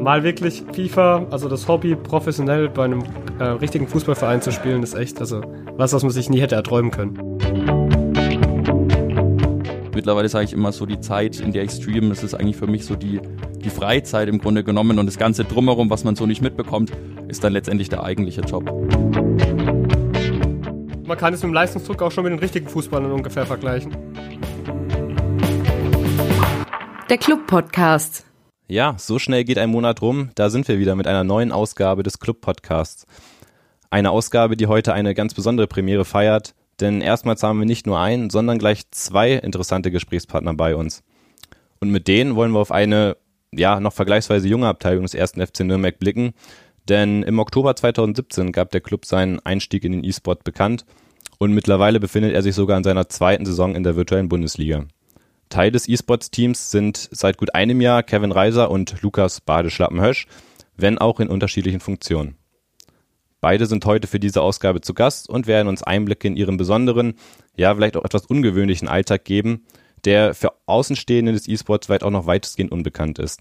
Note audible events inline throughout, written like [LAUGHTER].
Mal wirklich FIFA, also das Hobby professionell bei einem äh, richtigen Fußballverein zu spielen, ist echt, also was, was man sich nie hätte erträumen können. Mittlerweile sage ich immer so, die Zeit, in der ich streame, das ist eigentlich für mich so die, die Freizeit im Grunde genommen und das Ganze drumherum, was man so nicht mitbekommt, ist dann letztendlich der eigentliche Job. Man kann es mit dem Leistungsdruck auch schon mit den richtigen Fußballern ungefähr vergleichen. Der Club-Podcast. Ja, so schnell geht ein Monat rum. Da sind wir wieder mit einer neuen Ausgabe des Club-Podcasts. Eine Ausgabe, die heute eine ganz besondere Premiere feiert, denn erstmals haben wir nicht nur einen, sondern gleich zwei interessante Gesprächspartner bei uns. Und mit denen wollen wir auf eine, ja, noch vergleichsweise junge Abteilung des ersten FC Nürnberg blicken. Denn im Oktober 2017 gab der Club seinen Einstieg in den E-Sport bekannt und mittlerweile befindet er sich sogar in seiner zweiten Saison in der virtuellen Bundesliga. Teil des E-Sports-Teams sind seit gut einem Jahr Kevin Reiser und Lukas Badeschlappenhösch, wenn auch in unterschiedlichen Funktionen. Beide sind heute für diese Ausgabe zu Gast und werden uns Einblicke in ihren besonderen, ja vielleicht auch etwas ungewöhnlichen Alltag geben, der für Außenstehende des E-Sports weit auch noch weitestgehend unbekannt ist.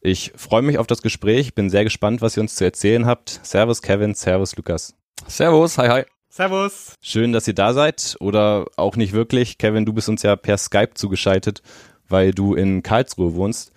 Ich freue mich auf das Gespräch, bin sehr gespannt, was ihr uns zu erzählen habt. Servus Kevin, Servus Lukas. Servus, hi hi. Servus. Schön, dass ihr da seid oder auch nicht wirklich. Kevin, du bist uns ja per Skype zugeschaltet, weil du in Karlsruhe wohnst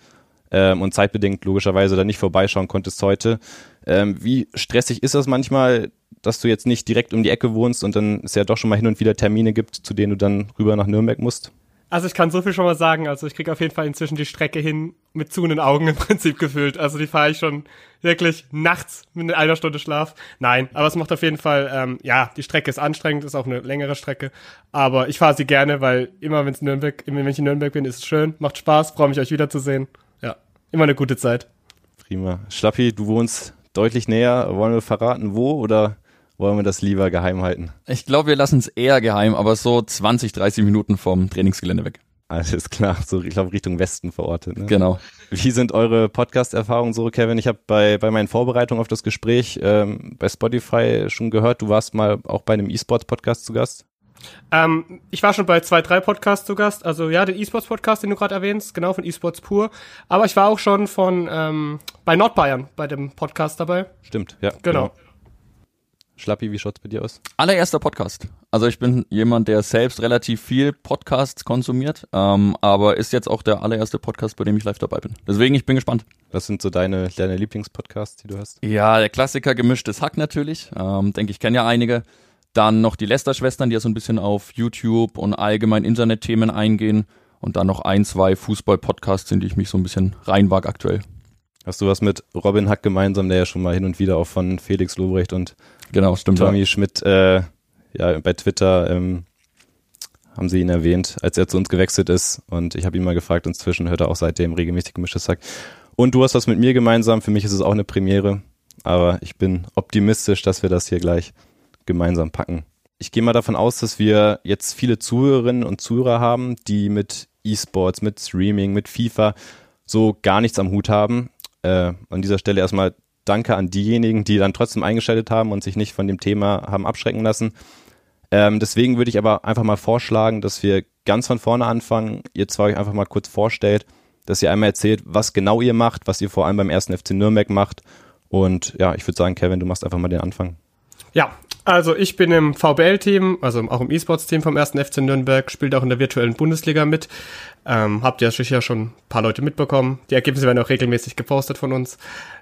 ähm, und zeitbedingt logischerweise da nicht vorbeischauen konntest heute. Ähm, wie stressig ist das manchmal, dass du jetzt nicht direkt um die Ecke wohnst und dann es ja doch schon mal hin und wieder Termine gibt, zu denen du dann rüber nach Nürnberg musst? Also ich kann so viel schon mal sagen. Also ich kriege auf jeden Fall inzwischen die Strecke hin mit zuhenden Augen im Prinzip gefühlt. Also die fahre ich schon wirklich nachts mit einer Stunde Schlaf. Nein, aber es macht auf jeden Fall, ähm, ja, die Strecke ist anstrengend, ist auch eine längere Strecke. Aber ich fahre sie gerne, weil immer wenn es Nürnberg, immer wenn ich in Nürnberg bin, ist es schön, macht Spaß, freue mich euch wiederzusehen. Ja, immer eine gute Zeit. Prima. Schlappi, du wohnst deutlich näher. Wollen wir verraten, wo oder wollen wir das lieber geheim halten? Ich glaube, wir lassen es eher geheim, aber so 20, 30 Minuten vom Trainingsgelände weg. Alles klar, so ich glaube Richtung Westen verortet. Ne? Genau. Wie sind eure Podcast-Erfahrungen so, Kevin? Ich habe bei, bei meinen Vorbereitungen auf das Gespräch ähm, bei Spotify schon gehört, du warst mal auch bei einem E-Sports-Podcast zu Gast. Ähm, ich war schon bei zwei, drei Podcasts zu Gast. Also ja, den E-Sports-Podcast, den du gerade erwähnst, genau von E-Sports pur. Aber ich war auch schon von ähm, bei Nordbayern bei dem Podcast dabei. Stimmt, ja. Genau. genau. Schlappi, wie schaut's bei dir aus? Allererster Podcast. Also ich bin jemand, der selbst relativ viel Podcasts konsumiert, ähm, aber ist jetzt auch der allererste Podcast, bei dem ich live dabei bin. Deswegen, ich bin gespannt. Was sind so deine, deine Lieblingspodcasts, die du hast? Ja, der Klassiker gemischtes Hack natürlich. Ähm, denke ich, kenne ja einige. Dann noch die Lester-Schwestern, die ja so ein bisschen auf YouTube und allgemein Internetthemen eingehen. Und dann noch ein, zwei Fußball-Podcasts, in die ich mich so ein bisschen reinwag aktuell. Hast du was mit Robin Hack gemeinsam, der ja schon mal hin und wieder auch von Felix Lobrecht und genau, stimmt, Tommy ja. Schmidt äh, ja, bei Twitter ähm, haben sie ihn erwähnt, als er zu uns gewechselt ist. Und ich habe ihn mal gefragt, inzwischen hört er auch seitdem regelmäßig gemischtes Hack. Und du hast was mit mir gemeinsam. Für mich ist es auch eine Premiere. Aber ich bin optimistisch, dass wir das hier gleich gemeinsam packen. Ich gehe mal davon aus, dass wir jetzt viele Zuhörerinnen und Zuhörer haben, die mit E-Sports, mit Streaming, mit FIFA so gar nichts am Hut haben. Äh, an dieser Stelle erstmal danke an diejenigen, die dann trotzdem eingeschaltet haben und sich nicht von dem Thema haben abschrecken lassen. Ähm, deswegen würde ich aber einfach mal vorschlagen, dass wir ganz von vorne anfangen. Ihr zwei euch einfach mal kurz vorstellt, dass ihr einmal erzählt, was genau ihr macht, was ihr vor allem beim ersten FC Nürnberg macht. Und ja, ich würde sagen, Kevin, du machst einfach mal den Anfang. Ja, also ich bin im VBL-Team, also auch im E-Sports-Team vom ersten FC Nürnberg, spielt auch in der virtuellen Bundesliga mit. Ähm, habt ihr sicher schon ein paar Leute mitbekommen. Die Ergebnisse werden auch regelmäßig gepostet von uns.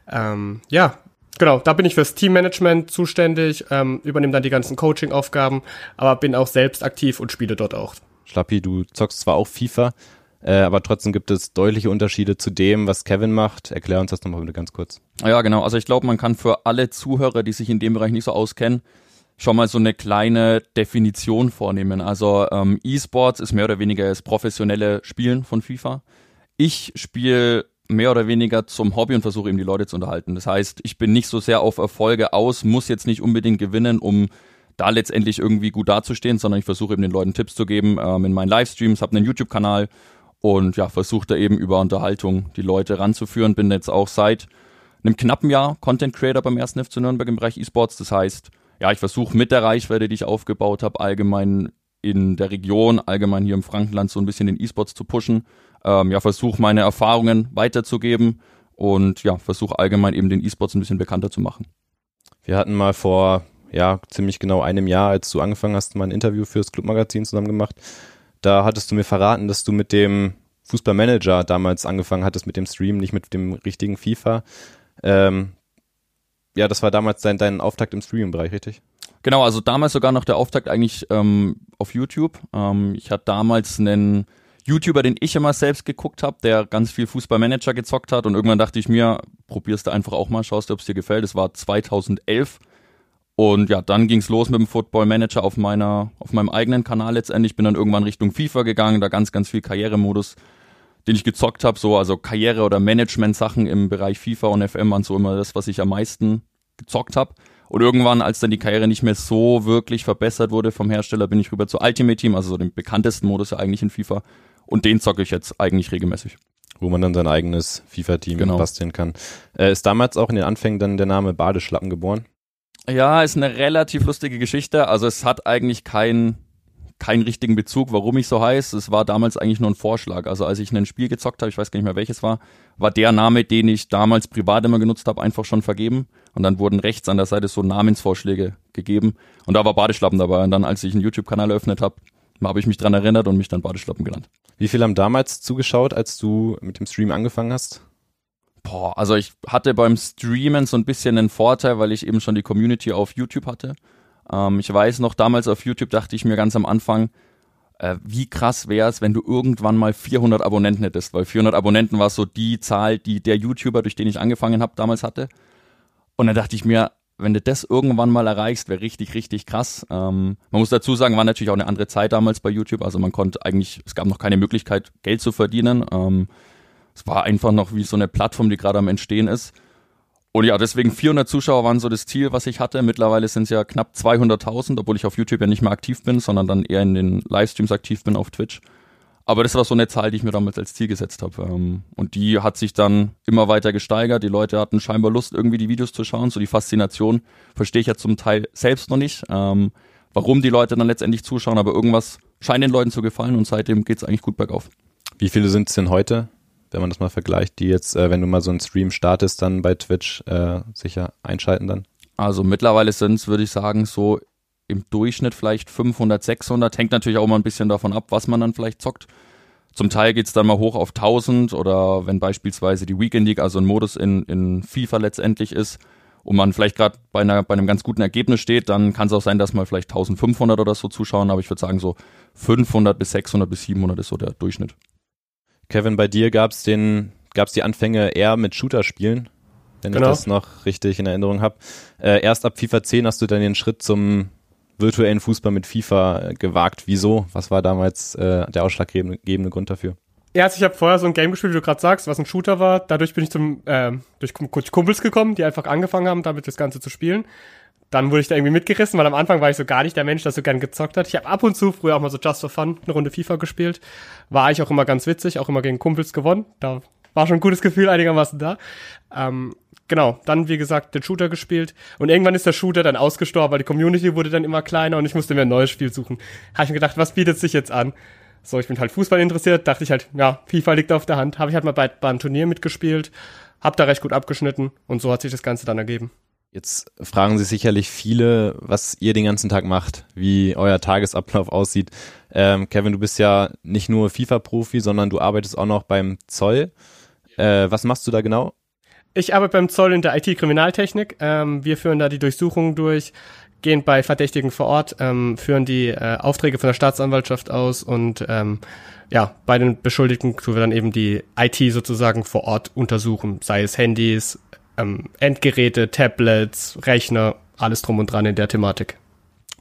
Ähm, ja, genau, da bin ich fürs Teammanagement zuständig, ähm, übernehme dann die ganzen Coaching-Aufgaben, aber bin auch selbst aktiv und spiele dort auch. Schlappi, du zockst zwar auch FIFA, äh, aber trotzdem gibt es deutliche Unterschiede zu dem, was Kevin macht. Erklär uns das nochmal bitte ganz kurz. Ja, genau. Also ich glaube, man kann für alle Zuhörer, die sich in dem Bereich nicht so auskennen, schon mal so eine kleine Definition vornehmen. Also ähm, E-Sports ist mehr oder weniger das professionelle Spielen von FIFA. Ich spiele mehr oder weniger zum Hobby und versuche eben die Leute zu unterhalten. Das heißt, ich bin nicht so sehr auf Erfolge aus, muss jetzt nicht unbedingt gewinnen, um da letztendlich irgendwie gut dazustehen, sondern ich versuche eben den Leuten Tipps zu geben ähm, in meinen Livestreams, habe einen YouTube-Kanal und ja, versuche da eben über Unterhaltung die Leute ranzuführen. Bin jetzt auch seit einem knappen Jahr Content Creator beim ersten FC Nürnberg im Bereich E-Sports. Das heißt, ja, ich versuche mit der Reichweite, die ich aufgebaut habe, allgemein in der Region, allgemein hier im Frankenland so ein bisschen den E-Sports zu pushen. Ähm, ja, versuche meine Erfahrungen weiterzugeben und ja, versuche allgemein eben den E-Sports ein bisschen bekannter zu machen. Wir hatten mal vor ja, ziemlich genau einem Jahr, als du angefangen hast, mal ein Interview fürs Clubmagazin zusammen gemacht. Da hattest du mir verraten, dass du mit dem Fußballmanager damals angefangen hattest mit dem Stream, nicht mit dem richtigen FIFA. Ähm, ja, das war damals dein, dein Auftakt im Streaming-Bereich, richtig? Genau, also damals sogar noch der Auftakt eigentlich ähm, auf YouTube. Ähm, ich hatte damals einen YouTuber, den ich immer selbst geguckt habe, der ganz viel Fußballmanager gezockt hat und irgendwann dachte ich mir, probierst du einfach auch mal, schaust du, ob es dir gefällt. Es war 2011 und ja, dann ging's los mit dem Football Manager auf meiner, auf meinem eigenen Kanal letztendlich. Bin dann irgendwann Richtung FIFA gegangen, da ganz, ganz viel Karrieremodus, den ich gezockt habe, so also Karriere- oder Management-Sachen im Bereich FIFA und FM waren so immer das, was ich am meisten gezockt habe. Und irgendwann, als dann die Karriere nicht mehr so wirklich verbessert wurde vom Hersteller, bin ich rüber zu Ultimate Team, also so dem bekanntesten Modus ja eigentlich in FIFA. Und den zocke ich jetzt eigentlich regelmäßig. Wo man dann sein eigenes FIFA-Team genau. basteln kann. Äh, ist damals auch in den Anfängen dann der Name Badeschlappen geboren? Ja, ist eine relativ lustige Geschichte. Also es hat eigentlich keinen keinen richtigen Bezug, warum ich so heiß. Es war damals eigentlich nur ein Vorschlag. Also als ich ein Spiel gezockt habe, ich weiß gar nicht mehr welches war, war der Name, den ich damals privat immer genutzt habe, einfach schon vergeben. Und dann wurden rechts an der Seite so Namensvorschläge gegeben. Und da war Badeschlappen dabei. Und dann, als ich einen YouTube-Kanal eröffnet habe, habe ich mich dran erinnert und mich dann Badeschlappen genannt. Wie viele haben damals zugeschaut, als du mit dem Stream angefangen hast? Boah, also ich hatte beim Streamen so ein bisschen einen Vorteil, weil ich eben schon die Community auf YouTube hatte. Ähm, ich weiß noch, damals auf YouTube dachte ich mir ganz am Anfang, äh, wie krass wäre es, wenn du irgendwann mal 400 Abonnenten hättest, weil 400 Abonnenten war so die Zahl, die der YouTuber, durch den ich angefangen habe, damals hatte. Und dann dachte ich mir, wenn du das irgendwann mal erreichst, wäre richtig, richtig krass. Ähm, man muss dazu sagen, war natürlich auch eine andere Zeit damals bei YouTube. Also man konnte eigentlich, es gab noch keine Möglichkeit, Geld zu verdienen. Ähm, es war einfach noch wie so eine Plattform, die gerade am Entstehen ist. Und ja, deswegen 400 Zuschauer waren so das Ziel, was ich hatte. Mittlerweile sind es ja knapp 200.000, obwohl ich auf YouTube ja nicht mehr aktiv bin, sondern dann eher in den Livestreams aktiv bin auf Twitch. Aber das war so eine Zahl, die ich mir damals als Ziel gesetzt habe. Ähm, und die hat sich dann immer weiter gesteigert. Die Leute hatten scheinbar Lust, irgendwie die Videos zu schauen. So die Faszination verstehe ich ja zum Teil selbst noch nicht, ähm, warum die Leute dann letztendlich zuschauen. Aber irgendwas scheint den Leuten zu gefallen und seitdem geht es eigentlich gut bergauf. Wie viele sind es denn heute, wenn man das mal vergleicht, die jetzt, äh, wenn du mal so einen Stream startest, dann bei Twitch äh, sicher einschalten dann? Also mittlerweile sind es, würde ich sagen, so im Durchschnitt vielleicht 500, 600. Hängt natürlich auch mal ein bisschen davon ab, was man dann vielleicht zockt. Zum Teil geht's dann mal hoch auf 1000 oder wenn beispielsweise die Weekend League, also ein Modus in, in FIFA letztendlich ist und man vielleicht gerade bei, bei einem ganz guten Ergebnis steht, dann kann es auch sein, dass mal vielleicht 1500 oder so zuschauen, aber ich würde sagen so 500 bis 600 bis 700 ist so der Durchschnitt. Kevin, bei dir gab's den, gab's die Anfänge eher mit Shooter-Spielen, wenn genau. ich das noch richtig in Erinnerung habe. Äh, erst ab FIFA 10 hast du dann den Schritt zum virtuellen Fußball mit FIFA äh, gewagt. Wieso? Was war damals äh, der ausschlaggebende Grund dafür? Ja, also ich habe vorher so ein Game gespielt, wie du gerade sagst, was ein Shooter war. Dadurch bin ich zum äh, durch Kumpels gekommen, die einfach angefangen haben, damit das Ganze zu spielen. Dann wurde ich da irgendwie mitgerissen, weil am Anfang war ich so gar nicht der Mensch, der so gern gezockt hat. Ich habe ab und zu früher auch mal so Just for Fun eine Runde FIFA gespielt. War eigentlich auch immer ganz witzig, auch immer gegen Kumpels gewonnen. Da war schon ein gutes Gefühl einigermaßen da. Ähm, genau, dann wie gesagt den Shooter gespielt und irgendwann ist der Shooter dann ausgestorben, weil die Community wurde dann immer kleiner und ich musste mir ein neues Spiel suchen. Habe ich mir gedacht, was bietet sich jetzt an? So, ich bin halt Fußball interessiert, dachte ich halt, ja, FIFA liegt auf der Hand. Habe ich halt mal bei, beim Turnier mitgespielt, hab da recht gut abgeschnitten und so hat sich das Ganze dann ergeben. Jetzt fragen sich sicherlich viele, was ihr den ganzen Tag macht, wie euer Tagesablauf aussieht. Ähm, Kevin, du bist ja nicht nur FIFA-Profi, sondern du arbeitest auch noch beim Zoll. Äh, was machst du da genau? Ich arbeite beim Zoll in der IT-Kriminaltechnik. Ähm, wir führen da die Durchsuchungen durch, gehen bei Verdächtigen vor Ort, ähm, führen die äh, Aufträge von der Staatsanwaltschaft aus und ähm, ja, bei den Beschuldigten tun wir dann eben die IT sozusagen vor Ort untersuchen, sei es Handys, ähm, Endgeräte, Tablets, Rechner, alles drum und dran in der Thematik.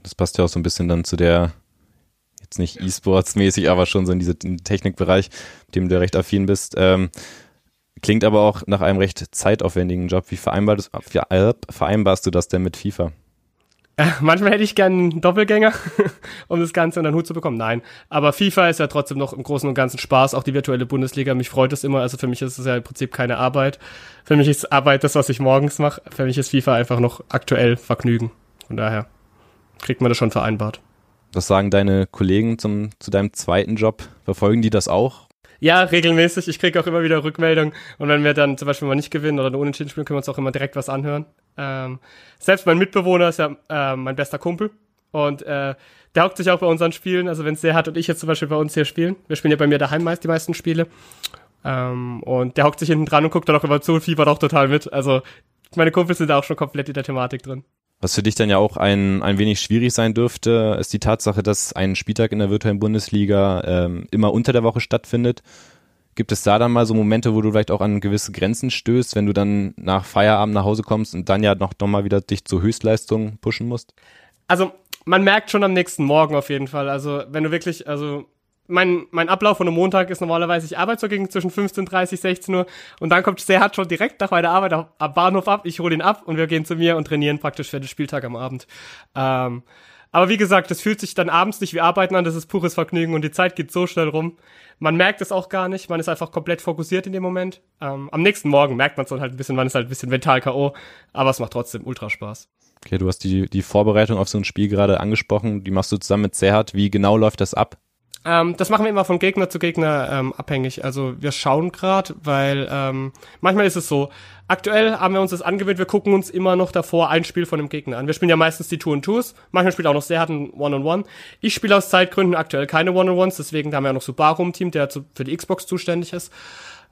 Das passt ja auch so ein bisschen dann zu der, jetzt nicht E-Sports-mäßig, aber schon so in diesen Technikbereich, dem du recht affin bist. Ähm, Klingt aber auch nach einem recht zeitaufwendigen Job. Wie vereinbarst, wie vereinbarst du das denn mit FIFA? Äh, manchmal hätte ich gern einen Doppelgänger, [LAUGHS] um das Ganze unter den Hut zu bekommen. Nein. Aber FIFA ist ja trotzdem noch im Großen und Ganzen Spaß, auch die virtuelle Bundesliga. Mich freut es immer. Also für mich ist es ja im Prinzip keine Arbeit. Für mich ist Arbeit das, was ich morgens mache. Für mich ist FIFA einfach noch aktuell Vergnügen. Von daher kriegt man das schon vereinbart. Was sagen deine Kollegen zum, zu deinem zweiten Job? Verfolgen die das auch? Ja, regelmäßig. Ich kriege auch immer wieder Rückmeldungen. Und wenn wir dann zum Beispiel mal nicht gewinnen oder eine Unentschieden spielen, können wir uns auch immer direkt was anhören. Ähm, selbst mein Mitbewohner ist ja äh, mein bester Kumpel. Und äh, der hockt sich auch bei unseren Spielen. Also wenn Serhat und ich jetzt zum Beispiel bei uns hier spielen. Wir spielen ja bei mir daheim meist die meisten Spiele. Ähm, und der hockt sich hinten dran und guckt dann auch immer zu und fiebert auch total mit. Also meine Kumpels sind da auch schon komplett in der Thematik drin. Was für dich dann ja auch ein, ein wenig schwierig sein dürfte, ist die Tatsache, dass ein Spieltag in der virtuellen Bundesliga ähm, immer unter der Woche stattfindet. Gibt es da dann mal so Momente, wo du vielleicht auch an gewisse Grenzen stößt, wenn du dann nach Feierabend nach Hause kommst und dann ja noch, noch mal wieder dich zur Höchstleistung pushen musst? Also man merkt schon am nächsten Morgen auf jeden Fall. Also wenn du wirklich, also mein, mein Ablauf von einem Montag ist normalerweise, ich arbeite so gegen zwischen 15.30 16 Uhr und dann kommt Serhat schon direkt nach meiner Arbeit am Bahnhof ab, ich hole ihn ab und wir gehen zu mir und trainieren praktisch für den Spieltag am Abend. Ähm, aber wie gesagt, das fühlt sich dann abends nicht wie Arbeiten an, das ist pures Vergnügen und die Zeit geht so schnell rum. Man merkt es auch gar nicht, man ist einfach komplett fokussiert in dem Moment. Ähm, am nächsten Morgen merkt man es dann halt ein bisschen, man ist halt ein bisschen mental K.O., aber es macht trotzdem ultra Spaß. Okay, du hast die, die Vorbereitung auf so ein Spiel gerade angesprochen, die machst du zusammen mit Serhat. Wie genau läuft das ab? Ähm, das machen wir immer von Gegner zu Gegner ähm, abhängig. Also wir schauen gerade, weil ähm, manchmal ist es so, aktuell haben wir uns das angewöhnt, wir gucken uns immer noch davor ein Spiel von dem Gegner an. Wir spielen ja meistens die Two and Twos, manchmal spielt auch noch sehr harten One-on-One. Ich spiele aus Zeitgründen aktuell keine One-on-Ones, deswegen haben wir ja noch Subaru im Team, der für die Xbox zuständig ist.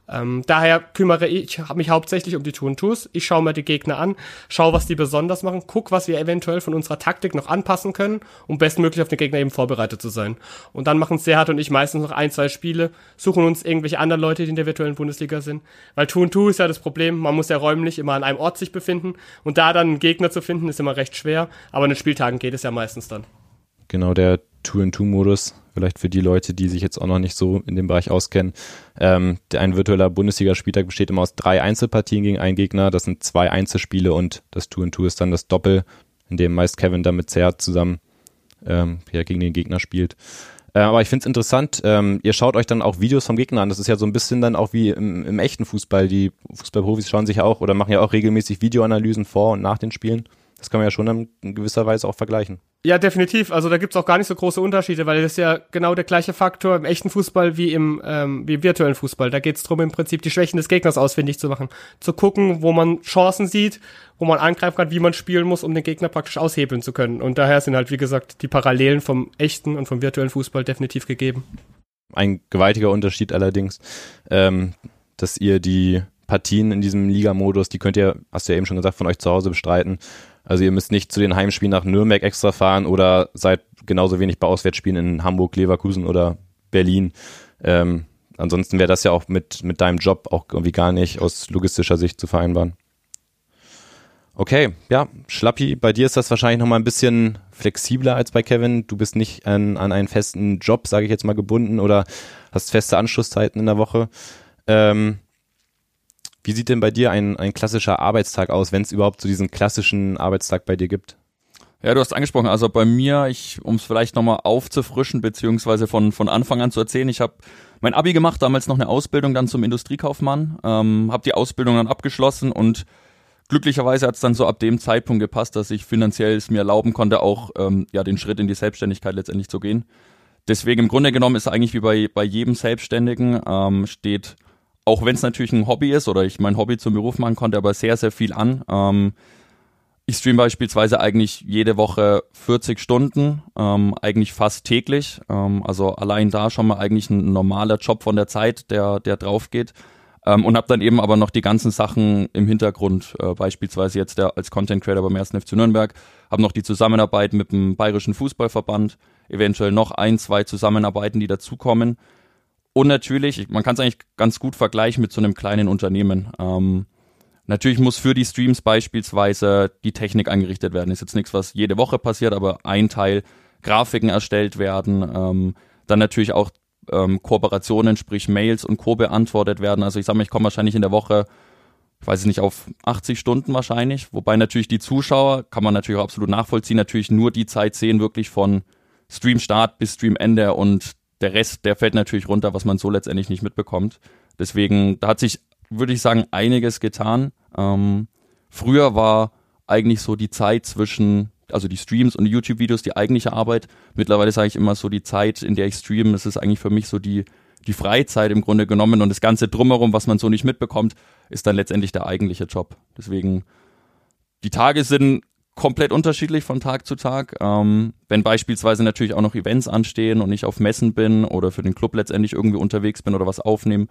Ähm, daher kümmere ich mich hauptsächlich um die Tun Twos. Ich schaue mir die Gegner an, schaue, was die besonders machen, guck, was wir eventuell von unserer Taktik noch anpassen können, um bestmöglich auf den Gegner eben vorbereitet zu sein. Und dann machen Serhat und ich meistens noch ein, zwei Spiele, suchen uns irgendwelche anderen Leute, die in der virtuellen Bundesliga sind. Weil Tun Two ist ja das Problem, man muss ja räumlich immer an einem Ort sich befinden und da dann einen Gegner zu finden, ist immer recht schwer, aber in den Spieltagen geht es ja meistens dann. Genau, der Two-in-Two-Modus vielleicht für die Leute, die sich jetzt auch noch nicht so in dem Bereich auskennen. Ähm, ein virtueller Bundesligaspieltag besteht immer aus drei Einzelpartien gegen einen Gegner. Das sind zwei Einzelspiele und das Two in Two ist dann das Doppel, in dem meist Kevin dann mit Zert zusammen ähm, ja, gegen den Gegner spielt. Äh, aber ich finde es interessant, ähm, ihr schaut euch dann auch Videos vom Gegner an. Das ist ja so ein bisschen dann auch wie im, im echten Fußball. Die Fußballprofis schauen sich auch oder machen ja auch regelmäßig Videoanalysen vor und nach den Spielen. Das kann man ja schon in gewisser Weise auch vergleichen. Ja, definitiv. Also da gibt's auch gar nicht so große Unterschiede, weil das ist ja genau der gleiche Faktor im echten Fußball wie im, ähm, wie im virtuellen Fußball. Da geht's drum, im Prinzip die Schwächen des Gegners ausfindig zu machen. Zu gucken, wo man Chancen sieht, wo man angreifen kann, wie man spielen muss, um den Gegner praktisch aushebeln zu können. Und daher sind halt, wie gesagt, die Parallelen vom echten und vom virtuellen Fußball definitiv gegeben. Ein gewaltiger Unterschied allerdings, ähm, dass ihr die Partien in diesem Liga-Modus, die könnt ihr, hast du ja eben schon gesagt, von euch zu Hause bestreiten. Also ihr müsst nicht zu den Heimspielen nach Nürnberg extra fahren oder seid genauso wenig bei Auswärtsspielen in Hamburg, Leverkusen oder Berlin. Ähm, ansonsten wäre das ja auch mit, mit deinem Job auch irgendwie gar nicht aus logistischer Sicht zu vereinbaren. Okay, ja, Schlappi, bei dir ist das wahrscheinlich nochmal ein bisschen flexibler als bei Kevin. Du bist nicht an, an einen festen Job, sage ich jetzt mal, gebunden oder hast feste Anschlusszeiten in der Woche. Ähm, wie sieht denn bei dir ein, ein klassischer Arbeitstag aus, wenn es überhaupt so diesen klassischen Arbeitstag bei dir gibt? Ja, du hast angesprochen, also bei mir, ich, um es vielleicht nochmal aufzufrischen, beziehungsweise von, von Anfang an zu erzählen, ich habe mein Abi gemacht, damals noch eine Ausbildung dann zum Industriekaufmann, ähm, habe die Ausbildung dann abgeschlossen und glücklicherweise hat es dann so ab dem Zeitpunkt gepasst, dass ich finanziell es mir erlauben konnte, auch ähm, ja den Schritt in die Selbstständigkeit letztendlich zu gehen. Deswegen im Grunde genommen ist eigentlich wie bei, bei jedem Selbstständigen, ähm, steht auch wenn es natürlich ein Hobby ist oder ich mein Hobby zum Beruf machen konnte, aber sehr, sehr viel an. Ähm, ich stream beispielsweise eigentlich jede Woche 40 Stunden, ähm, eigentlich fast täglich. Ähm, also allein da schon mal eigentlich ein normaler Job von der Zeit, der, der drauf geht. Ähm, und habe dann eben aber noch die ganzen Sachen im Hintergrund, äh, beispielsweise jetzt der als Content Creator beim 1. FC Nürnberg, habe noch die Zusammenarbeit mit dem Bayerischen Fußballverband, eventuell noch ein, zwei Zusammenarbeiten, die dazukommen. Und natürlich, man kann es eigentlich ganz gut vergleichen mit so einem kleinen Unternehmen. Ähm, natürlich muss für die Streams beispielsweise die Technik eingerichtet werden. Ist jetzt nichts, was jede Woche passiert, aber ein Teil Grafiken erstellt werden. Ähm, dann natürlich auch ähm, Kooperationen, sprich Mails und Co. beantwortet werden. Also ich sage mal, ich komme wahrscheinlich in der Woche, ich weiß nicht, auf 80 Stunden wahrscheinlich. Wobei natürlich die Zuschauer, kann man natürlich auch absolut nachvollziehen, natürlich nur die Zeit sehen, wirklich von Streamstart bis Streamende und der Rest, der fällt natürlich runter, was man so letztendlich nicht mitbekommt. Deswegen, da hat sich, würde ich sagen, einiges getan. Ähm, früher war eigentlich so die Zeit zwischen, also die Streams und die YouTube-Videos, die eigentliche Arbeit. Mittlerweile sage ich immer so die Zeit, in der ich streame, ist eigentlich für mich so die, die Freizeit im Grunde genommen und das Ganze drumherum, was man so nicht mitbekommt, ist dann letztendlich der eigentliche Job. Deswegen, die Tage sind komplett unterschiedlich von Tag zu Tag. Ähm, wenn beispielsweise natürlich auch noch Events anstehen und ich auf Messen bin oder für den Club letztendlich irgendwie unterwegs bin oder was aufnehmen.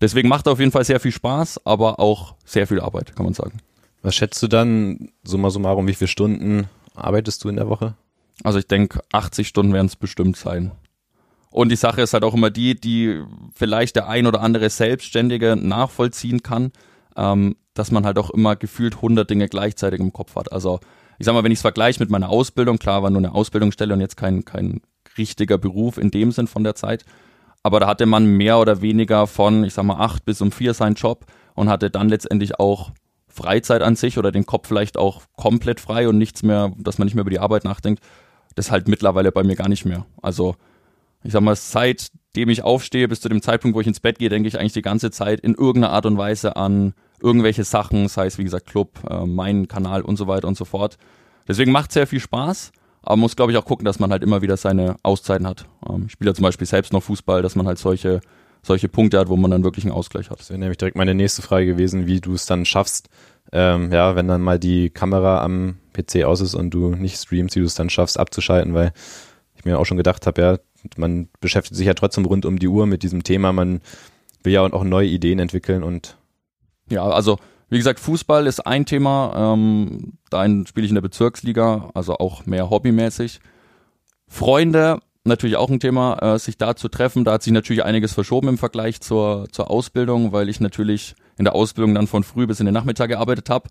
Deswegen macht auf jeden Fall sehr viel Spaß, aber auch sehr viel Arbeit, kann man sagen. Was schätzt du dann, summa summarum, wie viele Stunden arbeitest du in der Woche? Also ich denke, 80 Stunden werden es bestimmt sein. Und die Sache ist halt auch immer die, die vielleicht der ein oder andere Selbstständige nachvollziehen kann, ähm, dass man halt auch immer gefühlt 100 Dinge gleichzeitig im Kopf hat. Also ich sag mal, wenn ich es vergleiche mit meiner Ausbildung, klar war nur eine Ausbildungsstelle und jetzt kein, kein richtiger Beruf in dem Sinn von der Zeit, aber da hatte man mehr oder weniger von, ich sag mal, acht bis um vier seinen Job und hatte dann letztendlich auch Freizeit an sich oder den Kopf vielleicht auch komplett frei und nichts mehr, dass man nicht mehr über die Arbeit nachdenkt. Das halt mittlerweile bei mir gar nicht mehr. Also ich sag mal, seitdem ich aufstehe bis zu dem Zeitpunkt, wo ich ins Bett gehe, denke ich eigentlich die ganze Zeit in irgendeiner Art und Weise an irgendwelche Sachen, sei es wie gesagt Club, äh, mein Kanal und so weiter und so fort. Deswegen macht sehr viel Spaß, aber muss glaube ich auch gucken, dass man halt immer wieder seine Auszeiten hat. Ähm, ich spiele ja zum Beispiel selbst noch Fußball, dass man halt solche solche Punkte hat, wo man dann wirklich einen Ausgleich hat. Das wäre nämlich direkt meine nächste Frage gewesen, wie du es dann schaffst, ähm, ja, wenn dann mal die Kamera am PC aus ist und du nicht streamst, wie du es dann schaffst abzuschalten, weil ich mir auch schon gedacht habe, ja, man beschäftigt sich ja trotzdem rund um die Uhr mit diesem Thema, man will ja auch neue Ideen entwickeln und ja, also wie gesagt, Fußball ist ein Thema. Ähm, da spiele ich in der Bezirksliga, also auch mehr hobbymäßig. Freunde, natürlich auch ein Thema, äh, sich da zu treffen. Da hat sich natürlich einiges verschoben im Vergleich zur, zur Ausbildung, weil ich natürlich in der Ausbildung dann von früh bis in den Nachmittag gearbeitet habe.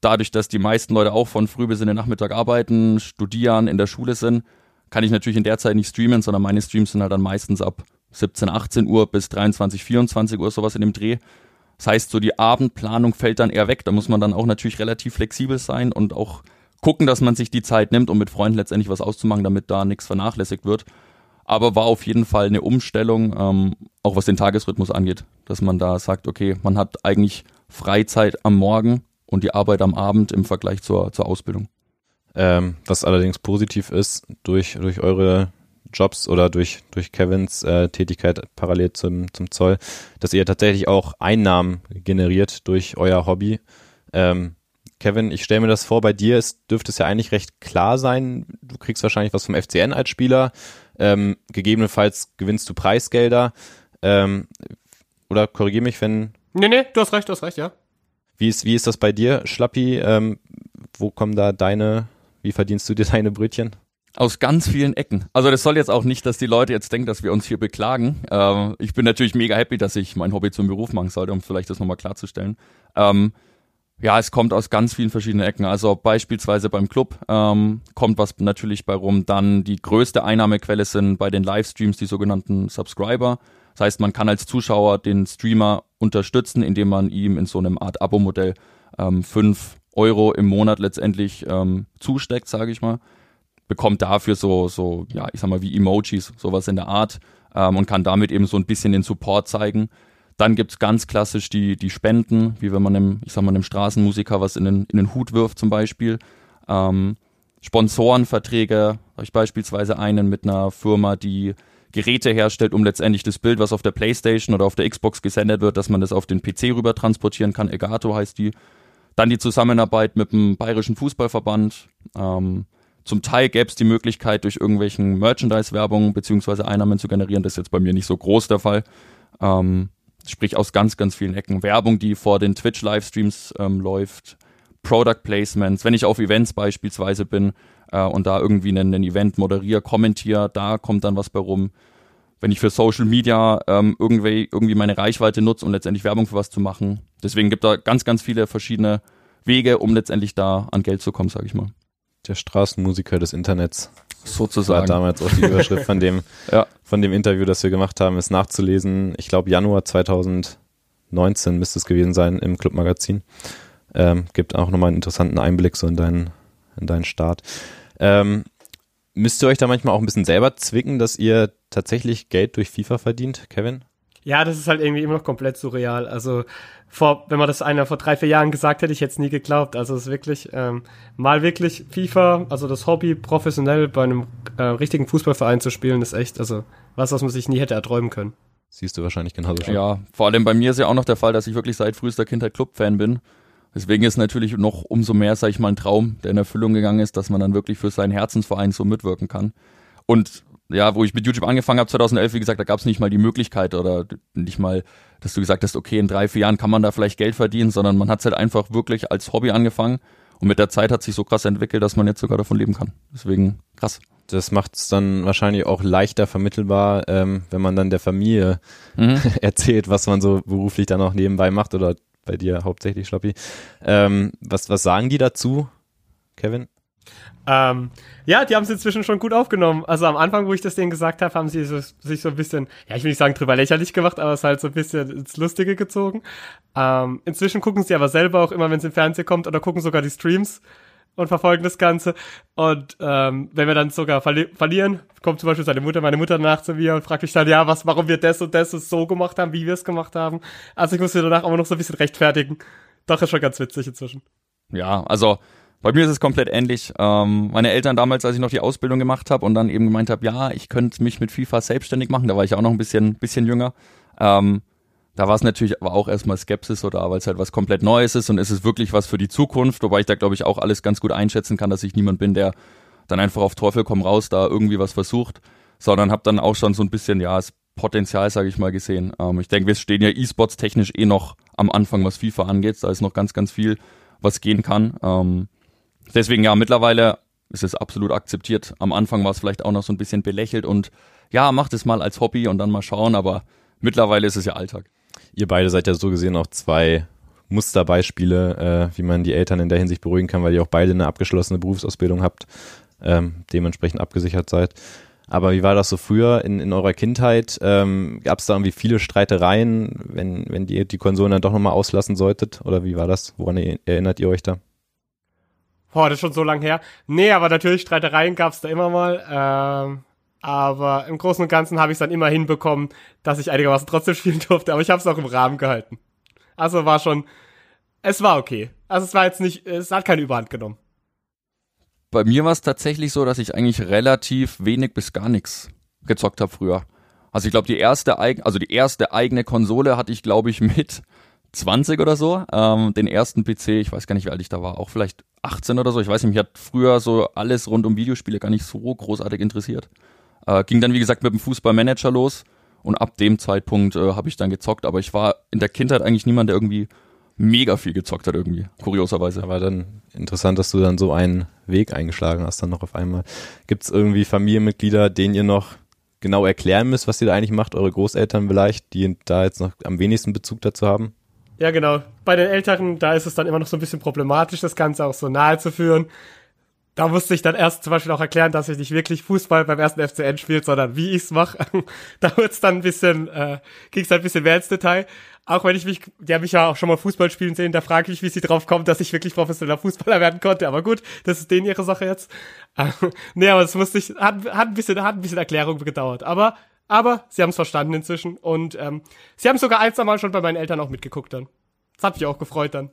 Dadurch, dass die meisten Leute auch von früh bis in den Nachmittag arbeiten, studieren, in der Schule sind, kann ich natürlich in der Zeit nicht streamen, sondern meine Streams sind halt dann meistens ab 17, 18 Uhr bis 23, 24 Uhr, sowas in dem Dreh. Das heißt, so die Abendplanung fällt dann eher weg. Da muss man dann auch natürlich relativ flexibel sein und auch gucken, dass man sich die Zeit nimmt, um mit Freunden letztendlich was auszumachen, damit da nichts vernachlässigt wird. Aber war auf jeden Fall eine Umstellung, ähm, auch was den Tagesrhythmus angeht, dass man da sagt, okay, man hat eigentlich Freizeit am Morgen und die Arbeit am Abend im Vergleich zur, zur Ausbildung. Ähm, was allerdings positiv ist, durch, durch eure Jobs oder durch, durch Kevins äh, Tätigkeit parallel zum, zum Zoll, dass ihr tatsächlich auch Einnahmen generiert durch euer Hobby. Ähm, Kevin, ich stelle mir das vor, bei dir ist, dürfte es ja eigentlich recht klar sein. Du kriegst wahrscheinlich was vom FCN als Spieler. Ähm, gegebenenfalls gewinnst du Preisgelder. Ähm, oder korrigier mich, wenn. Nee, nee, du hast recht, du hast recht, ja. Wie ist, wie ist das bei dir, Schlappi? Ähm, wo kommen da deine, wie verdienst du dir deine Brötchen? Aus ganz vielen Ecken. Also das soll jetzt auch nicht, dass die Leute jetzt denken, dass wir uns hier beklagen. Ähm, ich bin natürlich mega happy, dass ich mein Hobby zum Beruf machen sollte, um vielleicht das nochmal klarzustellen. Ähm, ja, es kommt aus ganz vielen verschiedenen Ecken. Also beispielsweise beim Club ähm, kommt was natürlich bei rum. Dann die größte Einnahmequelle sind bei den Livestreams die sogenannten Subscriber. Das heißt, man kann als Zuschauer den Streamer unterstützen, indem man ihm in so einem Art Abo-Modell ähm, fünf Euro im Monat letztendlich ähm, zusteckt, sage ich mal bekommt dafür so, so, ja, ich sag mal, wie Emojis, sowas in der Art ähm, und kann damit eben so ein bisschen den Support zeigen. Dann gibt's ganz klassisch die, die Spenden, wie wenn man einem, ich sag mal, einem Straßenmusiker was in den, in den Hut wirft zum Beispiel. Ähm, Sponsorenverträge, habe ich beispielsweise einen mit einer Firma, die Geräte herstellt, um letztendlich das Bild, was auf der Playstation oder auf der Xbox gesendet wird, dass man das auf den PC rüber transportieren kann. Egato heißt die. Dann die Zusammenarbeit mit dem Bayerischen Fußballverband. Ähm, zum Teil gäbe es die Möglichkeit, durch irgendwelchen Merchandise-Werbung beziehungsweise Einnahmen zu generieren. Das ist jetzt bei mir nicht so groß der Fall. Ähm, sprich aus ganz, ganz vielen Ecken. Werbung, die vor den Twitch-Livestreams ähm, läuft, Product Placements, wenn ich auf Events beispielsweise bin äh, und da irgendwie einen, einen Event moderiere, kommentiere, da kommt dann was bei rum. Wenn ich für Social Media ähm, irgendwie, irgendwie meine Reichweite nutze, um letztendlich Werbung für was zu machen. Deswegen gibt da ganz, ganz viele verschiedene Wege, um letztendlich da an Geld zu kommen, sage ich mal der Straßenmusiker des Internets. Sozusagen. War damals auch die Überschrift von dem, [LAUGHS] ja. von dem Interview, das wir gemacht haben, ist nachzulesen. Ich glaube, Januar 2019 müsste es gewesen sein im Clubmagazin. Ähm, gibt auch nochmal einen interessanten Einblick so in deinen, in deinen Start. Ähm, müsst ihr euch da manchmal auch ein bisschen selber zwicken, dass ihr tatsächlich Geld durch FIFA verdient, Kevin? Ja, das ist halt irgendwie immer noch komplett surreal. Also vor, wenn man das einer vor drei, vier Jahren gesagt hätte, ich jetzt nie geglaubt. Also es ist wirklich ähm, mal wirklich FIFA, also das Hobby professionell bei einem äh, richtigen Fußballverein zu spielen, ist echt, also was, was man sich nie hätte erträumen können. Siehst du wahrscheinlich genauso schon. Ja, vor allem bei mir ist ja auch noch der Fall, dass ich wirklich seit frühester Kindheit Club-Fan bin. Deswegen ist natürlich noch umso mehr, sag ich mal, ein Traum, der in Erfüllung gegangen ist, dass man dann wirklich für seinen Herzensverein so mitwirken kann. Und ja, wo ich mit YouTube angefangen habe, 2011, wie gesagt, da gab es nicht mal die Möglichkeit oder nicht mal, dass du gesagt hast, okay, in drei, vier Jahren kann man da vielleicht Geld verdienen, sondern man hat es halt einfach wirklich als Hobby angefangen und mit der Zeit hat sich so krass entwickelt, dass man jetzt sogar davon leben kann. Deswegen krass. Das macht es dann wahrscheinlich auch leichter vermittelbar, ähm, wenn man dann der Familie mhm. [LAUGHS] erzählt, was man so beruflich dann auch nebenbei macht oder bei dir hauptsächlich, Schloppi. Ähm, was, was sagen die dazu, Kevin? Ähm, ja, die haben es inzwischen schon gut aufgenommen. Also am Anfang, wo ich das denen gesagt habe, haben sie so, sich so ein bisschen, ja, ich will nicht sagen drüber lächerlich gemacht, aber es halt so ein bisschen ins Lustige gezogen. Ähm, inzwischen gucken sie aber selber auch immer, wenn es im Fernsehen kommt, oder gucken sogar die Streams und verfolgen das Ganze. Und ähm, wenn wir dann sogar verli verlieren, kommt zum Beispiel seine Mutter, meine Mutter nach zu mir und fragt mich dann, ja, was, warum wir das und das so gemacht haben, wie wir es gemacht haben. Also ich muss mir danach aber noch so ein bisschen rechtfertigen. Doch, ist schon ganz witzig inzwischen. Ja, also bei mir ist es komplett ähnlich. Ähm, meine Eltern damals, als ich noch die Ausbildung gemacht habe und dann eben gemeint habe, ja, ich könnte mich mit FIFA selbstständig machen, da war ich auch noch ein bisschen, bisschen jünger. Ähm, da war es natürlich aber auch erstmal Skepsis oder weil es halt was komplett Neues ist und ist es wirklich was für die Zukunft, wobei ich da glaube ich auch alles ganz gut einschätzen kann, dass ich niemand bin, der dann einfach auf Teufel komm raus da irgendwie was versucht, sondern habe dann auch schon so ein bisschen ja das Potenzial, sage ich mal, gesehen. Ähm, ich denke, wir stehen ja E-Sports technisch eh noch am Anfang, was FIFA angeht, da ist noch ganz, ganz viel, was gehen kann. Ähm, deswegen ja, mittlerweile ist es absolut akzeptiert. Am Anfang war es vielleicht auch noch so ein bisschen belächelt und ja, macht es mal als Hobby und dann mal schauen, aber mittlerweile ist es ja Alltag. Ihr beide seid ja so gesehen auch zwei Musterbeispiele, äh, wie man die Eltern in der Hinsicht beruhigen kann, weil ihr auch beide eine abgeschlossene Berufsausbildung habt, ähm, dementsprechend abgesichert seid. Aber wie war das so früher in, in eurer Kindheit? Ähm, Gab es da irgendwie viele Streitereien, wenn, wenn ihr die Konsolen dann doch nochmal auslassen solltet? Oder wie war das? Woran erinnert ihr euch da? Boah, das ist schon so lang her. Nee, aber natürlich Streitereien gab es da immer mal. Ähm, aber im Großen und Ganzen habe ich dann immer hinbekommen, dass ich einigermaßen trotzdem [LAUGHS] spielen durfte. Aber ich habe es auch im Rahmen gehalten. Also war schon, es war okay. Also es war jetzt nicht, es hat keine Überhand genommen. Bei mir war es tatsächlich so, dass ich eigentlich relativ wenig bis gar nichts gezockt habe früher. Also ich glaube, die erste, also die erste eigene Konsole hatte ich, glaube ich, [LAUGHS] mit 20 oder so. Ähm, den ersten PC, ich weiß gar nicht, wie alt ich da war, auch vielleicht 18 oder so. Ich weiß nicht, mich hat früher so alles rund um Videospiele gar nicht so großartig interessiert. Äh, ging dann, wie gesagt, mit dem Fußballmanager los und ab dem Zeitpunkt äh, habe ich dann gezockt, aber ich war in der Kindheit eigentlich niemand, der irgendwie mega viel gezockt hat irgendwie, kurioserweise. Aber dann interessant, dass du dann so einen Weg eingeschlagen hast dann noch auf einmal. Gibt es irgendwie Familienmitglieder, denen ihr noch genau erklären müsst, was ihr da eigentlich macht, eure Großeltern vielleicht, die da jetzt noch am wenigsten Bezug dazu haben? Ja, genau. Bei den Älteren, da ist es dann immer noch so ein bisschen problematisch, das Ganze auch so nahe zu führen. Da musste ich dann erst zum Beispiel auch erklären, dass ich nicht wirklich Fußball beim ersten FCN spiele, sondern wie ich's mache. [LAUGHS] da wird's dann ein bisschen, äh, ging's dann ein bisschen mehr ins Detail. Auch wenn ich mich, die haben mich ja auch schon mal Fußball spielen sehen, da frage ich wie sie drauf kommt, dass ich wirklich professioneller Fußballer werden konnte. Aber gut, das ist denen ihre Sache jetzt. [LAUGHS] nee, aber das musste ich, hat, hat ein bisschen, hat ein bisschen Erklärung gedauert. Aber aber sie haben es verstanden inzwischen und ähm, sie haben sogar ein, zwei Mal schon bei meinen Eltern auch mitgeguckt dann. Das hat mich auch gefreut dann.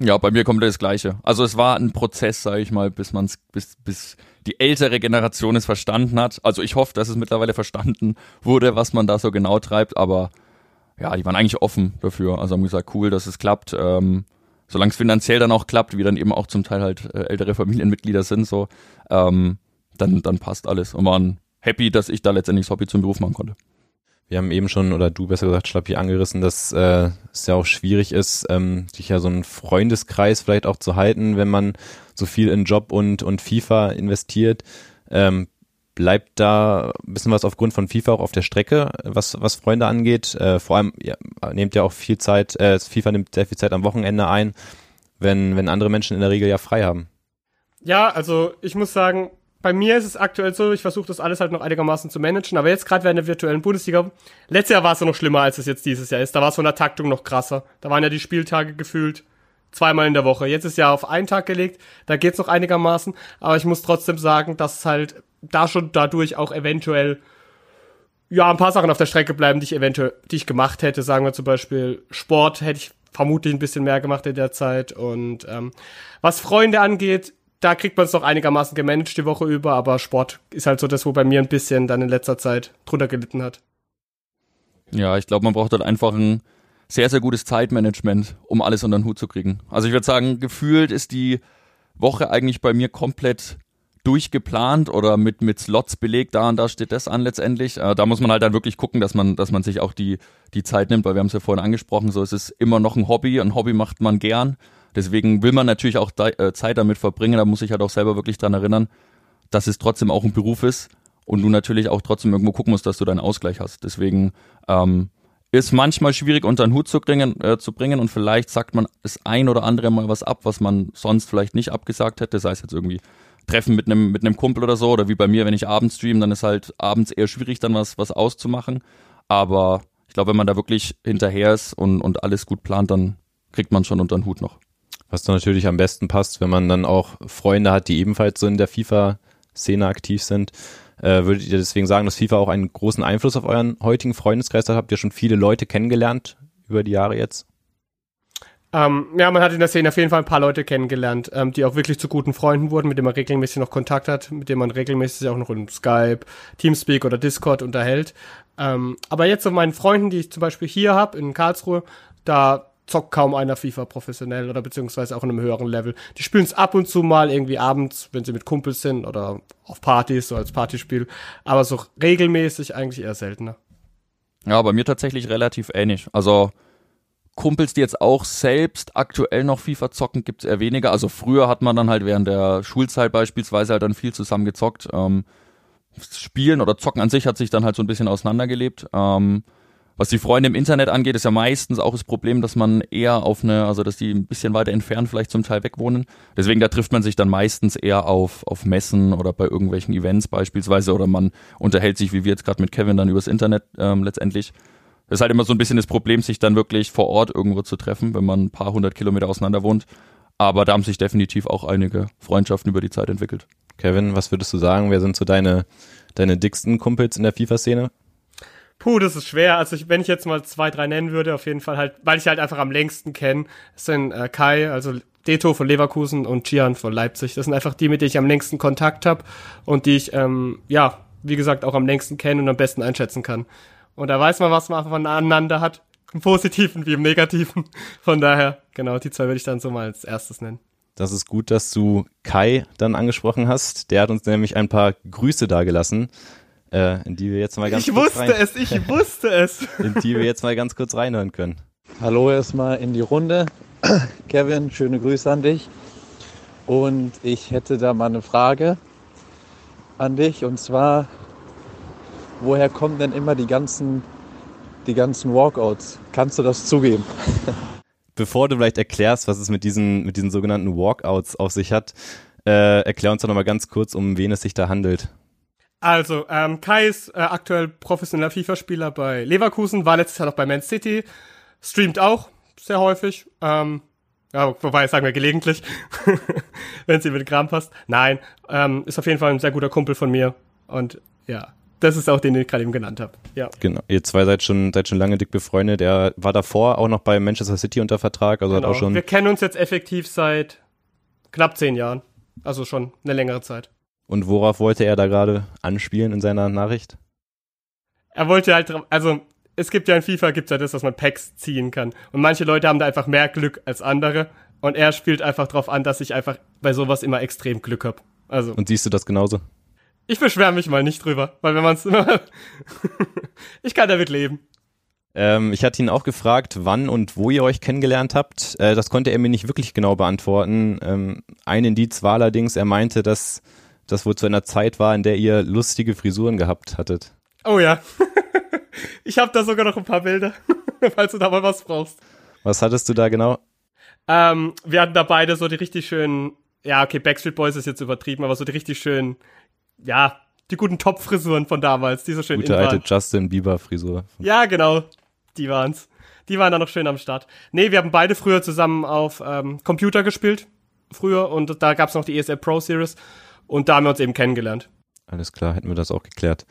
Ja, bei mir kommt das Gleiche. Also es war ein Prozess, sage ich mal, bis man's, bis, bis die ältere Generation es verstanden hat. Also ich hoffe, dass es mittlerweile verstanden wurde, was man da so genau treibt, aber ja, die waren eigentlich offen dafür. Also haben gesagt, cool, dass es klappt. Ähm, solange es finanziell dann auch klappt, wie dann eben auch zum Teil halt äh, ältere Familienmitglieder sind, so, ähm, dann, dann passt alles. Und waren happy, dass ich da letztendlich das Hobby zum Beruf machen konnte. Wir haben eben schon, oder du besser gesagt, Schlappi, angerissen, dass äh, es ja auch schwierig ist, ähm, sich ja so einen Freundeskreis vielleicht auch zu halten, wenn man so viel in Job und, und FIFA investiert. Ähm, bleibt da ein bisschen was aufgrund von FIFA auch auf der Strecke, was, was Freunde angeht. Äh, vor allem ja, nehmt ja auch viel Zeit, äh, FIFA nimmt sehr viel Zeit am Wochenende ein, wenn, wenn andere Menschen in der Regel ja frei haben. Ja, also ich muss sagen, bei mir ist es aktuell so, ich versuche das alles halt noch einigermaßen zu managen, aber jetzt gerade während der virtuellen Bundesliga, letztes Jahr war es ja noch schlimmer, als es jetzt dieses Jahr ist. Da war es von der Taktung noch krasser. Da waren ja die Spieltage gefühlt zweimal in der Woche. Jetzt ist ja auf einen Tag gelegt, da geht's noch einigermaßen, aber ich muss trotzdem sagen, dass halt da schon dadurch auch eventuell ja, ein paar Sachen auf der Strecke bleiben, die ich eventuell, die ich gemacht hätte. Sagen wir zum Beispiel Sport hätte ich vermutlich ein bisschen mehr gemacht in der Zeit. Und ähm, was Freunde angeht, da kriegt man es noch einigermaßen gemanagt die Woche über, aber Sport ist halt so das, wo bei mir ein bisschen dann in letzter Zeit drunter gelitten hat. Ja, ich glaube, man braucht halt einfach ein sehr, sehr gutes Zeitmanagement, um alles unter den Hut zu kriegen. Also ich würde sagen, gefühlt ist die Woche eigentlich bei mir komplett durchgeplant oder mit, mit Slots belegt, da und da steht das an letztendlich. Äh, da muss man halt dann wirklich gucken, dass man, dass man sich auch die, die Zeit nimmt, weil wir haben es ja vorhin angesprochen, so es ist immer noch ein Hobby, ein Hobby macht man gern. Deswegen will man natürlich auch äh, Zeit damit verbringen, da muss ich halt auch selber wirklich dran erinnern, dass es trotzdem auch ein Beruf ist und du natürlich auch trotzdem irgendwo gucken musst, dass du deinen Ausgleich hast. Deswegen ähm, ist manchmal schwierig unter den Hut zu bringen, äh, zu bringen und vielleicht sagt man das ein oder andere Mal was ab, was man sonst vielleicht nicht abgesagt hätte, sei es jetzt irgendwie Treffen mit einem mit Kumpel oder so oder wie bei mir, wenn ich abends stream, dann ist halt abends eher schwierig, dann was was auszumachen. Aber ich glaube, wenn man da wirklich hinterher ist und und alles gut plant, dann kriegt man schon unter den Hut noch. Was dann natürlich am besten passt, wenn man dann auch Freunde hat, die ebenfalls so in der FIFA-Szene aktiv sind. Äh, würdet ihr deswegen sagen, dass FIFA auch einen großen Einfluss auf euren heutigen Freundeskreis hat? Habt ihr schon viele Leute kennengelernt über die Jahre jetzt? Ähm, ja, man hat in der Szene auf jeden Fall ein paar Leute kennengelernt, ähm, die auch wirklich zu guten Freunden wurden, mit denen man regelmäßig noch Kontakt hat, mit denen man regelmäßig auch noch in Skype, Teamspeak oder Discord unterhält. Ähm, aber jetzt so meinen Freunden, die ich zum Beispiel hier habe in Karlsruhe, da zockt kaum einer FIFA professionell oder beziehungsweise auch in einem höheren Level. Die spielen es ab und zu mal irgendwie abends, wenn sie mit Kumpels sind oder auf Partys, so als Partyspiel. Aber so regelmäßig eigentlich eher seltener. Ja, bei mir tatsächlich relativ ähnlich. Also Kumpels, die jetzt auch selbst aktuell noch FIFA zocken, gibt's eher weniger. Also früher hat man dann halt während der Schulzeit beispielsweise halt dann viel zusammen gezockt. Ähm, Spielen oder Zocken an sich hat sich dann halt so ein bisschen auseinandergelebt. Ähm, was die Freunde im Internet angeht, ist ja meistens auch das Problem, dass man eher auf eine, also dass die ein bisschen weiter entfernt vielleicht zum Teil wegwohnen. Deswegen da trifft man sich dann meistens eher auf, auf Messen oder bei irgendwelchen Events beispielsweise oder man unterhält sich, wie wir jetzt gerade mit Kevin, dann übers Internet ähm, letztendlich. Das ist halt immer so ein bisschen das Problem, sich dann wirklich vor Ort irgendwo zu treffen, wenn man ein paar hundert Kilometer auseinander wohnt. Aber da haben sich definitiv auch einige Freundschaften über die Zeit entwickelt. Kevin, was würdest du sagen? Wer sind so deine, deine dicksten Kumpels in der FIFA-Szene? Puh, das ist schwer. Also ich, wenn ich jetzt mal zwei, drei nennen würde, auf jeden Fall halt, weil ich halt einfach am längsten kenne, sind äh, Kai, also Deto von Leverkusen und Gian von Leipzig. Das sind einfach die, mit denen ich am längsten Kontakt habe und die ich, ähm, ja, wie gesagt, auch am längsten kenne und am besten einschätzen kann. Und da weiß man, was man voneinander hat. Im Positiven wie im Negativen. [LAUGHS] Von daher, genau, die zwei würde ich dann so mal als erstes nennen. Das ist gut, dass du Kai dann angesprochen hast. Der hat uns nämlich ein paar Grüße dagelassen äh, in die wir jetzt mal ganz ich kurz wusste es, ich wusste es. [LAUGHS] in die wir jetzt mal ganz kurz reinhören können. Hallo erstmal in die Runde. [CLEARS THROAT] Kevin, schöne Grüße an dich. Und ich hätte da mal eine Frage an dich. Und zwar, woher kommen denn immer die ganzen, die ganzen Walkouts? Kannst du das zugeben? [LAUGHS] Bevor du vielleicht erklärst, was es mit diesen, mit diesen sogenannten Walkouts auf sich hat, äh, erklär uns doch nochmal ganz kurz, um wen es sich da handelt. Also, ähm, Kai ist äh, aktuell professioneller FIFA-Spieler bei Leverkusen, war letztes Jahr noch bei Man City, streamt auch sehr häufig. Ähm, ja, wobei, sagen wir gelegentlich, [LAUGHS] wenn es ihm mit Kram passt. Nein, ähm, ist auf jeden Fall ein sehr guter Kumpel von mir. Und ja, das ist auch den, den ich gerade eben genannt habe. Ja. Genau. Ihr zwei seid schon, seid schon lange dick befreundet. Er war davor auch noch bei Manchester City unter Vertrag, also genau. hat auch schon. Wir kennen uns jetzt effektiv seit knapp zehn Jahren. Also schon eine längere Zeit. Und worauf wollte er da gerade anspielen in seiner Nachricht? Er wollte halt, also es gibt ja in FIFA gibt's ja das, dass man Packs ziehen kann. Und manche Leute haben da einfach mehr Glück als andere. Und er spielt einfach darauf an, dass ich einfach bei sowas immer extrem Glück hab. Also. Und siehst du das genauso? Ich beschwere mich mal nicht drüber, weil wenn man es immer. [LAUGHS] ich kann damit leben. Ähm, ich hatte ihn auch gefragt, wann und wo ihr euch kennengelernt habt. Äh, das konnte er mir nicht wirklich genau beantworten. Ähm, ein Indiz war allerdings, er meinte, dass das wohl zu einer Zeit war, in der ihr lustige Frisuren gehabt hattet. Oh ja. [LAUGHS] ich habe da sogar noch ein paar Bilder, [LAUGHS] falls du da mal was brauchst. Was hattest du da genau? Ähm, wir hatten da beide so die richtig schönen, ja, okay, Backstreet Boys ist jetzt übertrieben, aber so die richtig schönen, ja, die guten Top-Frisuren von damals, die so schön Gute alte Justin Bieber-Frisur. Ja, genau. Die waren's. Die waren da noch schön am Start. Nee, wir haben beide früher zusammen auf ähm, Computer gespielt. Früher. Und da gab's noch die ESL Pro Series. Und da haben wir uns eben kennengelernt. Alles klar, hätten wir das auch geklärt.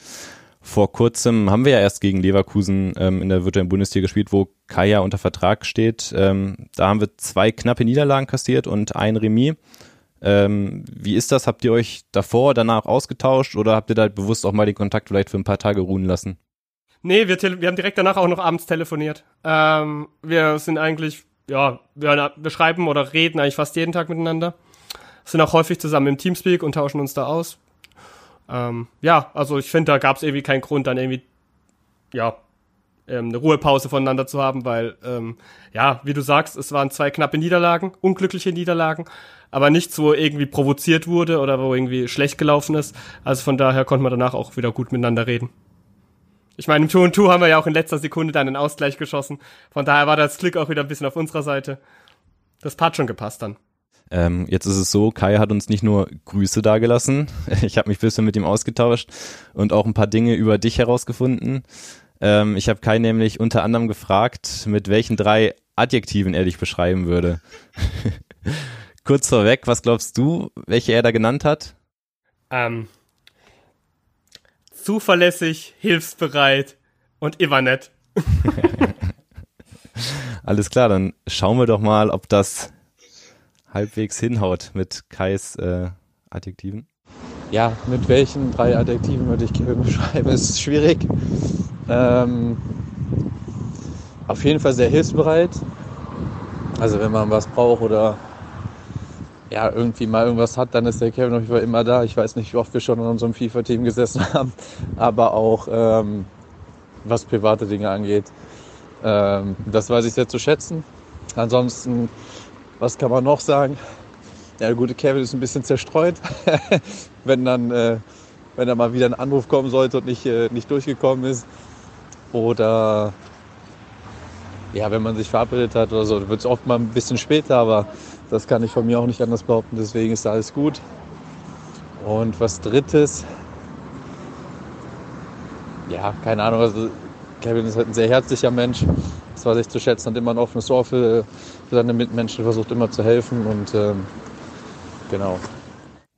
Vor kurzem haben wir ja erst gegen Leverkusen ähm, in der virtuellen Bundesliga gespielt, wo Kaya unter Vertrag steht. Ähm, da haben wir zwei knappe Niederlagen kassiert und ein Remis. Ähm, wie ist das? Habt ihr euch davor, danach ausgetauscht oder habt ihr da bewusst auch mal den Kontakt vielleicht für ein paar Tage ruhen lassen? Nee, wir, wir haben direkt danach auch noch abends telefoniert. Ähm, wir sind eigentlich, ja, wir, wir schreiben oder reden eigentlich fast jeden Tag miteinander. Sind auch häufig zusammen im Teamspeak und tauschen uns da aus. Ähm, ja, also ich finde, da gab es irgendwie keinen Grund, dann irgendwie, ja, ähm, eine Ruhepause voneinander zu haben, weil, ähm, ja, wie du sagst, es waren zwei knappe Niederlagen, unglückliche Niederlagen, aber nichts, wo irgendwie provoziert wurde oder wo irgendwie schlecht gelaufen ist. Also von daher konnte man danach auch wieder gut miteinander reden. Ich meine, im 2 2 haben wir ja auch in letzter Sekunde dann einen Ausgleich geschossen. Von daher war das Glück auch wieder ein bisschen auf unserer Seite. Das hat schon gepasst dann. Ähm, jetzt ist es so, Kai hat uns nicht nur Grüße dagelassen, [LAUGHS] ich habe mich ein bisschen mit ihm ausgetauscht und auch ein paar Dinge über dich herausgefunden. Ähm, ich habe Kai nämlich unter anderem gefragt, mit welchen drei Adjektiven er dich beschreiben würde. [LAUGHS] Kurz vorweg, was glaubst du, welche er da genannt hat? Ähm, zuverlässig, hilfsbereit und immer nett. [LAUGHS] Alles klar, dann schauen wir doch mal, ob das halbwegs hinhaut mit Kais äh, Adjektiven. Ja, mit welchen drei Adjektiven würde ich Kevin [LAUGHS] beschreiben, ist schwierig. Ähm, auf jeden Fall sehr hilfsbereit. Also wenn man was braucht oder ja, irgendwie mal irgendwas hat, dann ist der Kevin auf jeden Fall immer da. Ich weiß nicht, wie oft wir schon in unserem FIFA-Team gesessen [LAUGHS] haben, aber auch ähm, was private Dinge angeht. Ähm, das weiß ich sehr zu schätzen. Ansonsten, was kann man noch sagen? Ja, der gute Kevin ist ein bisschen zerstreut, [LAUGHS] wenn dann, äh, wenn da mal wieder ein Anruf kommen sollte und nicht, äh, nicht durchgekommen ist. Oder ja, wenn man sich verabredet hat oder so, wird es oft mal ein bisschen später, aber das kann ich von mir auch nicht anders behaupten, deswegen ist alles gut. Und was drittes, ja, keine Ahnung, also Kevin ist halt ein sehr herzlicher Mensch, das war sich zu schätzen, hat immer ein offenes Ohr für, für seine Mitmenschen, versucht immer zu helfen und ähm, genau.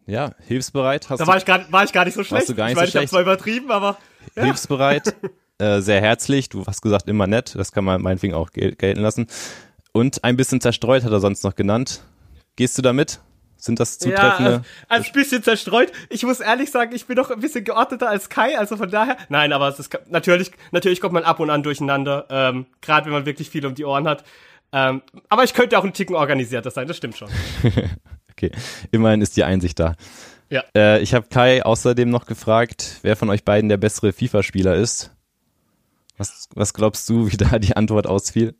Ja, hilfsbereit. Hast da war ich, gar, war ich gar nicht so schlecht. du gar nicht ich meine, so ich habe zwar übertrieben, aber. Ja. Hilfsbereit, [LAUGHS] äh, sehr herzlich, du hast gesagt immer nett, das kann man meinetwegen auch gel gelten lassen. Und ein bisschen zerstreut hat er sonst noch genannt. Gehst du damit? Sind das zutreffende? Ja, als, als bisschen zerstreut. Ich muss ehrlich sagen, ich bin doch ein bisschen geordneter als Kai, also von daher. Nein, aber es ist natürlich, natürlich kommt man ab und an durcheinander, ähm, gerade wenn man wirklich viel um die Ohren hat. Ähm, aber ich könnte auch ein Ticken organisierter sein, das stimmt schon. [LAUGHS] okay, immerhin ist die Einsicht da. Ja. Äh, ich habe Kai außerdem noch gefragt, wer von euch beiden der bessere FIFA-Spieler ist. Was, was glaubst du, wie [LAUGHS] da die Antwort ausfiel?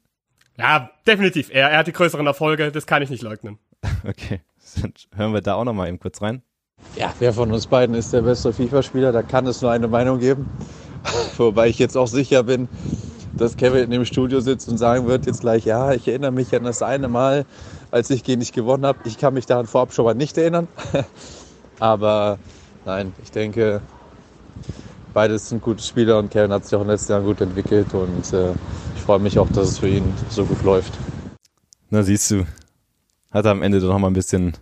Ja, definitiv. Er, er hat die größeren Erfolge, das kann ich nicht leugnen. [LAUGHS] Okay, dann hören wir da auch nochmal eben kurz rein. Ja, wer von uns beiden ist der beste FIFA-Spieler? Da kann es nur eine Meinung geben. Wobei ich jetzt auch sicher bin, dass Kevin in dem Studio sitzt und sagen wird jetzt gleich, ja, ich erinnere mich an das eine Mal, als ich gegen dich gewonnen habe. Ich kann mich daran vorab schon mal nicht erinnern. [LAUGHS] Aber nein, ich denke, beides sind gute Spieler und Kevin hat sich auch in den letzten Jahren gut entwickelt und äh, ich freue mich auch, dass es für ihn so gut läuft. Na, siehst du, hat er am Ende doch noch mal ein bisschen,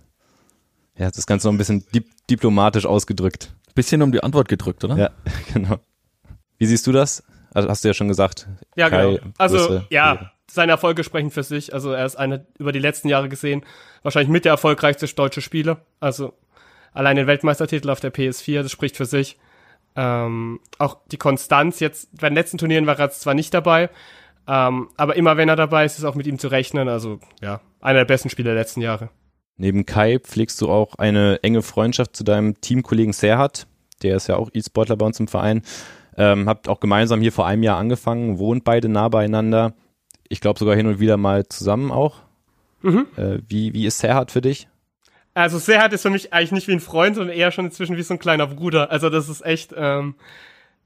ja, das Ganze noch ein bisschen dip diplomatisch ausgedrückt. Bisschen um die Antwort gedrückt, oder? Ja, [LAUGHS] genau. Wie siehst du das? Also hast du ja schon gesagt. Ja, Kai, genau. Also, Größe, ja, seine Erfolge sprechen für sich. Also, er ist eine, über die letzten Jahre gesehen, wahrscheinlich mit der erfolgreichste deutsche Spieler. Also, allein den Weltmeistertitel auf der PS4, das spricht für sich. Ähm, auch die Konstanz jetzt, bei den letzten Turnieren war er zwar nicht dabei, ähm, aber immer wenn er dabei ist, ist auch mit ihm zu rechnen. Also ja, einer der besten Spieler der letzten Jahre. Neben Kai pflegst du auch eine enge Freundschaft zu deinem Teamkollegen Serhat. Der ist ja auch E-Sportler bei uns im Verein. Ähm, habt auch gemeinsam hier vor einem Jahr angefangen, wohnt beide nah beieinander. Ich glaube sogar hin und wieder mal zusammen auch. Mhm. Äh, wie, wie ist Serhat für dich? Also Serhat ist für mich eigentlich nicht wie ein Freund, sondern eher schon inzwischen wie so ein kleiner Bruder. Also das ist echt, ähm,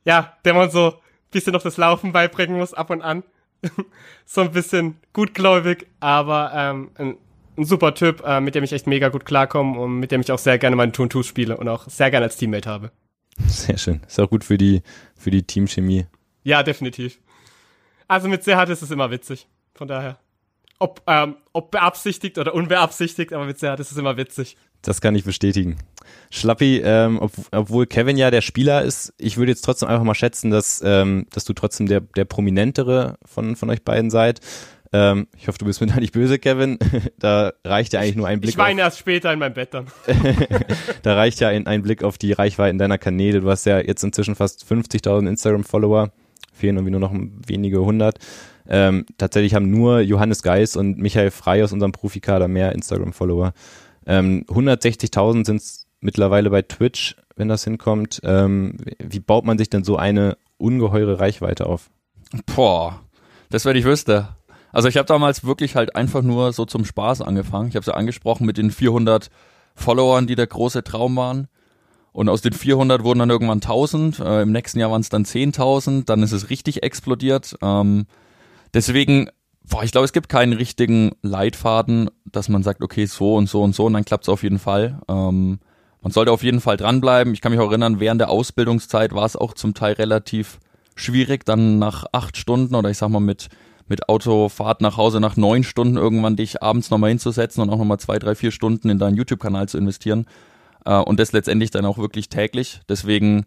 ja, der man so ein bisschen noch das Laufen beibringen muss, ab und an. [LAUGHS] so ein bisschen gutgläubig, aber ähm, ein, ein super Typ, äh, mit dem ich echt mega gut klarkomme und mit dem ich auch sehr gerne meine Tuntus spiele und auch sehr gerne als Teammate habe. Sehr schön. Ist auch gut für die, für die Teamchemie. Ja, definitiv. Also mit Serhat ist es immer witzig. Von daher ob, ähm, ob beabsichtigt oder unbeabsichtigt, aber mit Serhat ist es immer witzig. Das kann ich bestätigen. Schlappi, ähm, ob, obwohl Kevin ja der Spieler ist, ich würde jetzt trotzdem einfach mal schätzen, dass, ähm, dass du trotzdem der, der prominentere von, von euch beiden seid. Ähm, ich hoffe, du bist mir da nicht böse, Kevin. [LAUGHS] da reicht ja eigentlich nur ein Blick. Ich weine erst später in meinem Bett dann. [LAUGHS] da reicht ja ein, ein Blick auf die Reichweiten deiner Kanäle. Du hast ja jetzt inzwischen fast 50.000 Instagram-Follower. fehlen irgendwie nur noch wenige hundert. Ähm, tatsächlich haben nur Johannes Geis und Michael Frey aus unserem Profikader mehr Instagram-Follower. Ähm, 160.000 sind es mittlerweile bei Twitch, wenn das hinkommt. Ähm, wie baut man sich denn so eine ungeheure Reichweite auf? Boah, das wenn ich wüsste. Also ich habe damals wirklich halt einfach nur so zum Spaß angefangen. Ich habe es ja angesprochen mit den 400 Followern, die der große Traum waren. Und aus den 400 wurden dann irgendwann 1000. Äh, Im nächsten Jahr waren es dann 10.000. Dann ist es richtig explodiert. Ähm, deswegen, boah, ich glaube, es gibt keinen richtigen Leitfaden, dass man sagt, okay, so und so und so und dann klappt es auf jeden Fall. Ähm, man sollte auf jeden Fall dranbleiben. Ich kann mich auch erinnern, während der Ausbildungszeit war es auch zum Teil relativ schwierig, dann nach acht Stunden oder ich sag mal mit mit Autofahrt nach Hause nach neun Stunden irgendwann dich abends nochmal hinzusetzen und auch nochmal zwei, drei, vier Stunden in deinen YouTube-Kanal zu investieren. Äh, und das letztendlich dann auch wirklich täglich. Deswegen,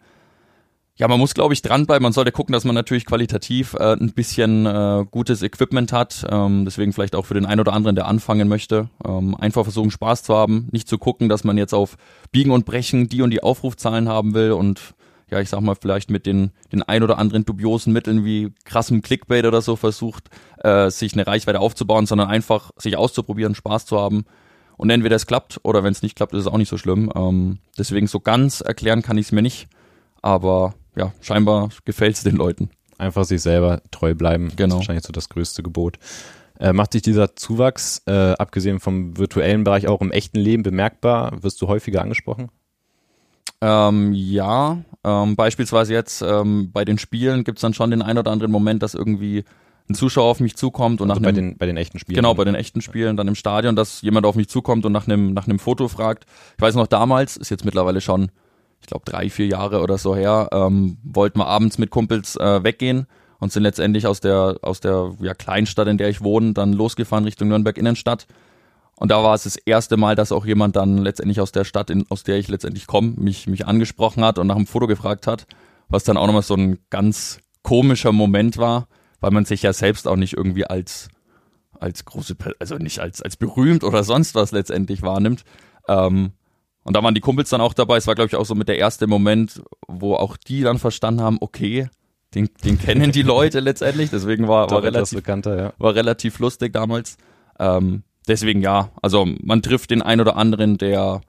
ja, man muss, glaube ich, dranbleiben. Man sollte gucken, dass man natürlich qualitativ äh, ein bisschen äh, gutes Equipment hat. Ähm, deswegen vielleicht auch für den einen oder anderen, der anfangen möchte, ähm, einfach versuchen, Spaß zu haben. Nicht zu gucken, dass man jetzt auf Biegen und Brechen die und die Aufrufzahlen haben will und ja, ich sag mal, vielleicht mit den, den ein oder anderen dubiosen Mitteln wie krassem Clickbait oder so versucht, äh, sich eine Reichweite aufzubauen, sondern einfach sich auszuprobieren, Spaß zu haben. Und entweder es klappt oder wenn es nicht klappt, ist es auch nicht so schlimm. Ähm, deswegen so ganz erklären kann ich es mir nicht. Aber ja, scheinbar gefällt es den Leuten. Einfach sich selber treu bleiben. Genau. Das ist wahrscheinlich so das größte Gebot. Äh, macht sich dieser Zuwachs, äh, abgesehen vom virtuellen Bereich, auch im echten Leben bemerkbar? Wirst du häufiger angesprochen? Ähm, ja, ähm, beispielsweise jetzt ähm, bei den Spielen gibt es dann schon den ein oder anderen Moment, dass irgendwie ein Zuschauer auf mich zukommt und also nach bei den bei den echten Spielen genau bei den echten Spielen dann im Stadion, dass jemand auf mich zukommt und nach einem nach einem Foto fragt. Ich weiß noch damals ist jetzt mittlerweile schon, ich glaube drei vier Jahre oder so her, ähm, wollten wir abends mit Kumpels äh, weggehen und sind letztendlich aus der aus der ja, Kleinstadt, in der ich wohne, dann losgefahren Richtung Nürnberg Innenstadt und da war es das erste Mal, dass auch jemand dann letztendlich aus der Stadt, in, aus der ich letztendlich komme, mich, mich angesprochen hat und nach einem Foto gefragt hat, was dann auch nochmal so ein ganz komischer Moment war, weil man sich ja selbst auch nicht irgendwie als, als große, also nicht als, als berühmt oder sonst was letztendlich wahrnimmt. Ähm, und da waren die Kumpels dann auch dabei. Es war, glaube ich, auch so mit der erste Moment, wo auch die dann verstanden haben, okay, den, den kennen die Leute letztendlich. Deswegen war, war, relativ, ja. war relativ lustig damals. Ähm, deswegen ja, also man trifft den einen oder anderen, der,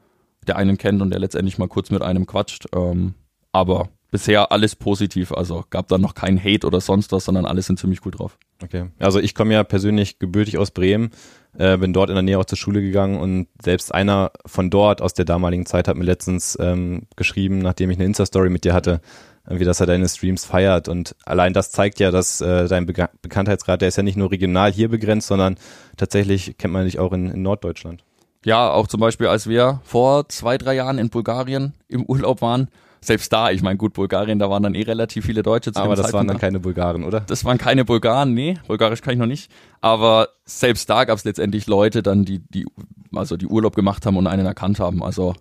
der einen kennt und der letztendlich mal kurz mit einem quatscht. Ähm, aber bisher alles positiv, also gab da noch keinen Hate oder sonst was, sondern alle sind ziemlich gut drauf. Okay, also ich komme ja persönlich gebürtig aus Bremen, äh, bin dort in der Nähe auch zur Schule gegangen und selbst einer von dort aus der damaligen Zeit hat mir letztens ähm, geschrieben, nachdem ich eine Insta-Story mit dir hatte, wie dass er deine Streams feiert. Und allein das zeigt ja, dass äh, dein Be Bekanntheitsgrad, der ist ja nicht nur regional hier begrenzt, sondern tatsächlich kennt man dich auch in, in Norddeutschland. Ja, auch zum Beispiel, als wir vor zwei, drei Jahren in Bulgarien im Urlaub waren, selbst da, ich meine, gut, Bulgarien, da waren dann eh relativ viele Deutsche zu Aber das Zeitpunkt waren dann keine Bulgaren, oder? Das waren keine Bulgaren, nee, Bulgarisch kann ich noch nicht. Aber selbst da gab es letztendlich Leute dann, die, die, also die Urlaub gemacht haben und einen erkannt haben. Also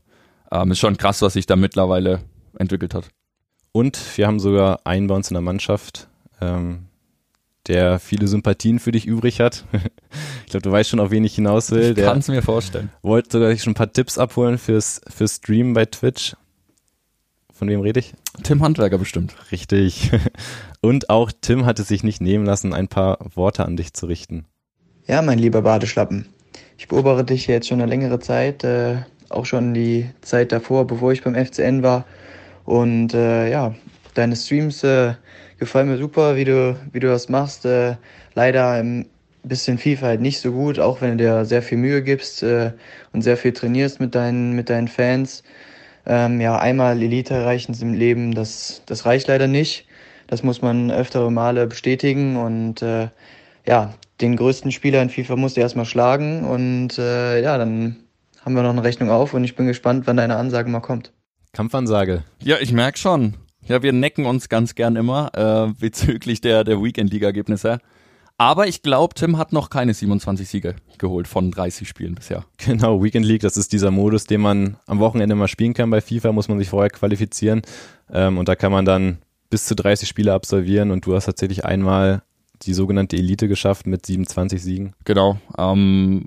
ähm, ist schon krass, was sich da mittlerweile entwickelt hat. Und wir haben sogar einen bei uns in der Mannschaft, ähm, der viele Sympathien für dich übrig hat. [LAUGHS] ich glaube, du weißt schon, auf wen ich hinaus will. Ich kann es mir vorstellen. Wollte sogar schon ein paar Tipps abholen fürs, fürs Stream bei Twitch. Von wem rede ich? Tim Handwerker bestimmt. Richtig. [LAUGHS] Und auch Tim hat es sich nicht nehmen lassen, ein paar Worte an dich zu richten. Ja, mein lieber Badeschlappen. Ich beobachte dich jetzt schon eine längere Zeit, äh, auch schon die Zeit davor, bevor ich beim FCN war. Und äh, ja, deine Streams äh, gefallen mir super, wie du, wie du das machst. Äh, leider ein bisschen FIFA halt nicht so gut, auch wenn du dir sehr viel Mühe gibst äh, und sehr viel trainierst mit deinen, mit deinen Fans. Ähm, ja, einmal Elite erreichen im Leben, das, das reicht leider nicht. Das muss man öftere Male bestätigen und äh, ja, den größten Spieler in FIFA musst du erstmal schlagen und äh, ja, dann haben wir noch eine Rechnung auf und ich bin gespannt, wann deine Ansage mal kommt. Kampfansage. Ja, ich merk schon. Ja, wir necken uns ganz gern immer äh, bezüglich der, der Weekend-Liga-Ergebnisse. Aber ich glaube, Tim hat noch keine 27 Siege geholt von 30 Spielen bisher. Genau, Weekend League, das ist dieser Modus, den man am Wochenende mal spielen kann. Bei FIFA muss man sich vorher qualifizieren. Ähm, und da kann man dann bis zu 30 Spiele absolvieren. Und du hast tatsächlich einmal die sogenannte Elite geschafft mit 27 Siegen. Genau. Ähm,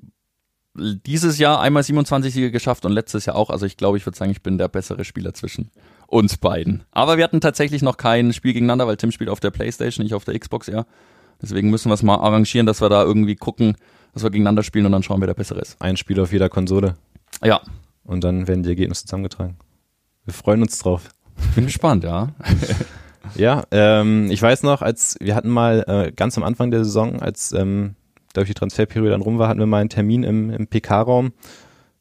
dieses Jahr einmal 27 Siege geschafft und letztes Jahr auch. Also ich glaube, ich würde sagen, ich bin der bessere Spieler zwischen uns beiden. Aber wir hatten tatsächlich noch kein Spiel gegeneinander, weil Tim spielt auf der Playstation, ich auf der Xbox, ja. Deswegen müssen wir es mal arrangieren, dass wir da irgendwie gucken, dass wir gegeneinander spielen und dann schauen, wer der bessere ist. Ein Spiel auf jeder Konsole. Ja. Und dann werden die Ergebnisse zusammengetragen. Wir freuen uns drauf. Bin gespannt, ja. [LAUGHS] ja, ähm, ich weiß noch, als wir hatten mal äh, ganz am Anfang der Saison, als ähm, durch die Transferperiode dann rum war, hatten wir mal einen Termin im, im PK-Raum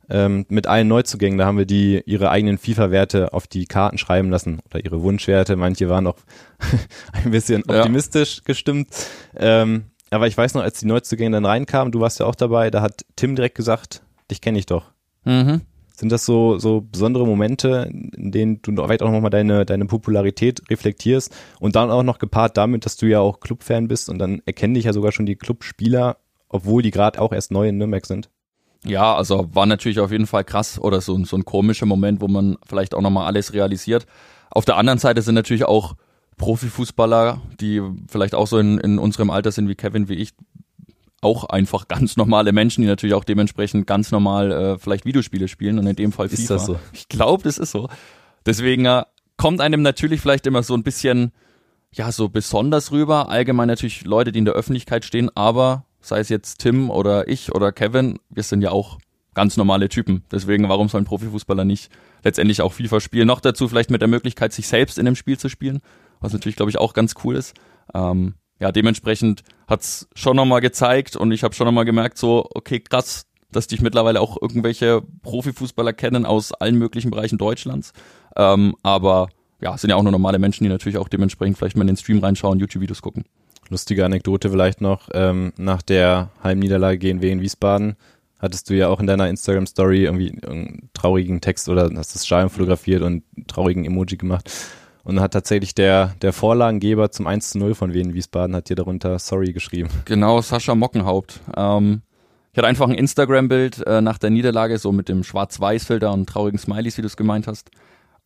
ähm, mit allen Neuzugängen. Da haben wir die ihre eigenen FIFA-Werte auf die Karten schreiben lassen oder ihre Wunschwerte. Manche waren auch [LAUGHS] ein bisschen optimistisch ja. gestimmt. Ähm, aber ich weiß noch, als die Neuzugänge dann reinkamen, du warst ja auch dabei, da hat Tim direkt gesagt, dich kenne ich doch. Mhm. Sind das so, so besondere Momente, in denen du vielleicht auch nochmal deine, deine Popularität reflektierst und dann auch noch gepaart damit, dass du ja auch Clubfan bist und dann erkennen dich ja sogar schon die Clubspieler, obwohl die gerade auch erst neu in Nürnberg sind? Ja, also war natürlich auf jeden Fall krass oder so, so ein komischer Moment, wo man vielleicht auch nochmal alles realisiert. Auf der anderen Seite sind natürlich auch Profifußballer, die vielleicht auch so in, in unserem Alter sind wie Kevin, wie ich, auch einfach [LAUGHS] ganz normale Menschen, die natürlich auch dementsprechend ganz normal äh, vielleicht Videospiele spielen und in dem Fall FIFA. Ist das so? [LAUGHS] Ich glaube, das ist so. Deswegen äh, kommt einem natürlich vielleicht immer so ein bisschen, ja, so besonders rüber. Allgemein natürlich Leute, die in der Öffentlichkeit stehen, aber sei es jetzt Tim oder ich oder Kevin, wir sind ja auch ganz normale Typen. Deswegen, warum soll ein Profifußballer nicht letztendlich auch FIFA spielen? Noch dazu vielleicht mit der Möglichkeit, sich selbst in dem Spiel zu spielen, was natürlich, glaube ich, auch ganz cool ist. Ähm, ja, dementsprechend hat's schon nochmal gezeigt und ich habe schon nochmal gemerkt, so, okay, krass, dass dich mittlerweile auch irgendwelche Profifußballer kennen aus allen möglichen Bereichen Deutschlands. Ähm, aber ja, sind ja auch nur normale Menschen, die natürlich auch dementsprechend vielleicht mal in den Stream reinschauen, YouTube-Videos gucken. Lustige Anekdote vielleicht noch, ähm, nach der Heimniederlage gegen in Wiesbaden hattest du ja auch in deiner Instagram-Story irgendwie einen traurigen Text oder hast das Stadion fotografiert und einen traurigen Emoji gemacht. Und hat tatsächlich der, der Vorlagengeber zum 1 zu 0 von Wien Wiesbaden hat dir darunter Sorry geschrieben. Genau, Sascha Mockenhaupt. Ähm, ich hatte einfach ein Instagram-Bild äh, nach der Niederlage, so mit dem Schwarz-Weiß-Filter und traurigen Smileys, wie du es gemeint hast.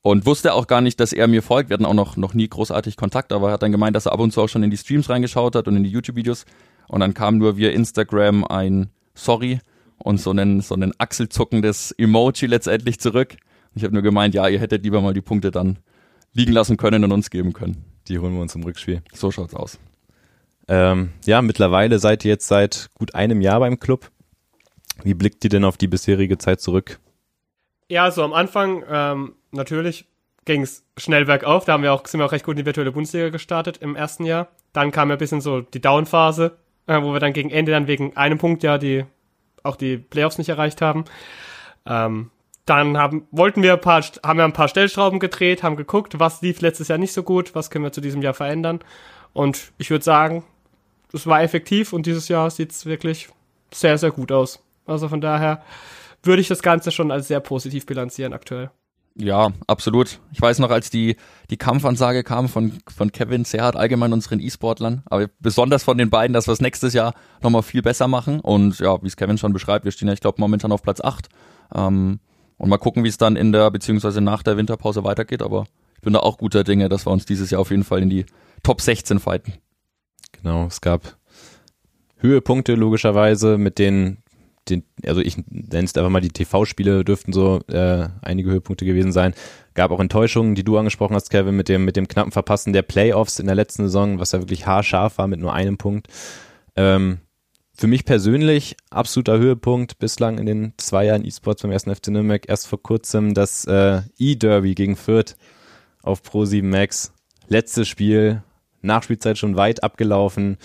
Und wusste auch gar nicht, dass er mir folgt. Wir hatten auch noch, noch nie großartig Kontakt, aber er hat dann gemeint, dass er ab und zu auch schon in die Streams reingeschaut hat und in die YouTube-Videos. Und dann kam nur via Instagram ein Sorry und so ein, so ein achselzuckendes Emoji letztendlich zurück. Ich habe nur gemeint, ja, ihr hättet lieber mal die Punkte dann liegen lassen können und uns geben können. Die holen wir uns im Rückspiel. So schaut's aus. Ähm, ja, mittlerweile seid ihr jetzt seit gut einem Jahr beim Club. Wie blickt ihr denn auf die bisherige Zeit zurück? Ja, so am Anfang ähm, natürlich ging es schnell bergauf. Da haben wir auch, sind wir auch recht gut in die virtuelle Bundesliga gestartet im ersten Jahr. Dann kam ja ein bisschen so die Downphase, äh, wo wir dann gegen Ende dann wegen einem Punkt ja die auch die Playoffs nicht erreicht haben. Ähm, dann haben, wollten wir ein paar, haben wir ein paar Stellschrauben gedreht, haben geguckt, was lief letztes Jahr nicht so gut, was können wir zu diesem Jahr verändern. Und ich würde sagen, es war effektiv und dieses Jahr sieht es wirklich sehr, sehr gut aus. Also von daher würde ich das Ganze schon als sehr positiv bilanzieren aktuell. Ja, absolut. Ich weiß noch, als die, die Kampfansage kam von, von Kevin Serhat, allgemein unseren E-Sportlern, aber besonders von den beiden, dass wir es nächstes Jahr nochmal viel besser machen. Und ja, wie es Kevin schon beschreibt, wir stehen ja, ich glaube, momentan auf Platz 8. Ähm, und mal gucken, wie es dann in der, beziehungsweise nach der Winterpause weitergeht. Aber ich bin da auch guter Dinge, dass wir uns dieses Jahr auf jeden Fall in die Top 16 fighten. Genau, es gab Höhepunkte logischerweise mit den den, also ich nenne es einfach mal die TV-Spiele dürften so äh, einige Höhepunkte gewesen sein. Gab auch Enttäuschungen, die du angesprochen hast, Kevin, mit dem, mit dem knappen Verpassen der Playoffs in der letzten Saison, was ja wirklich haarscharf war mit nur einem Punkt. Ähm, für mich persönlich absoluter Höhepunkt bislang in den zwei Jahren E-Sports beim ersten FC Nürnberg. Erst vor kurzem das äh, E-Derby gegen Fürth auf Pro7 Max. Letztes Spiel, Nachspielzeit schon weit abgelaufen.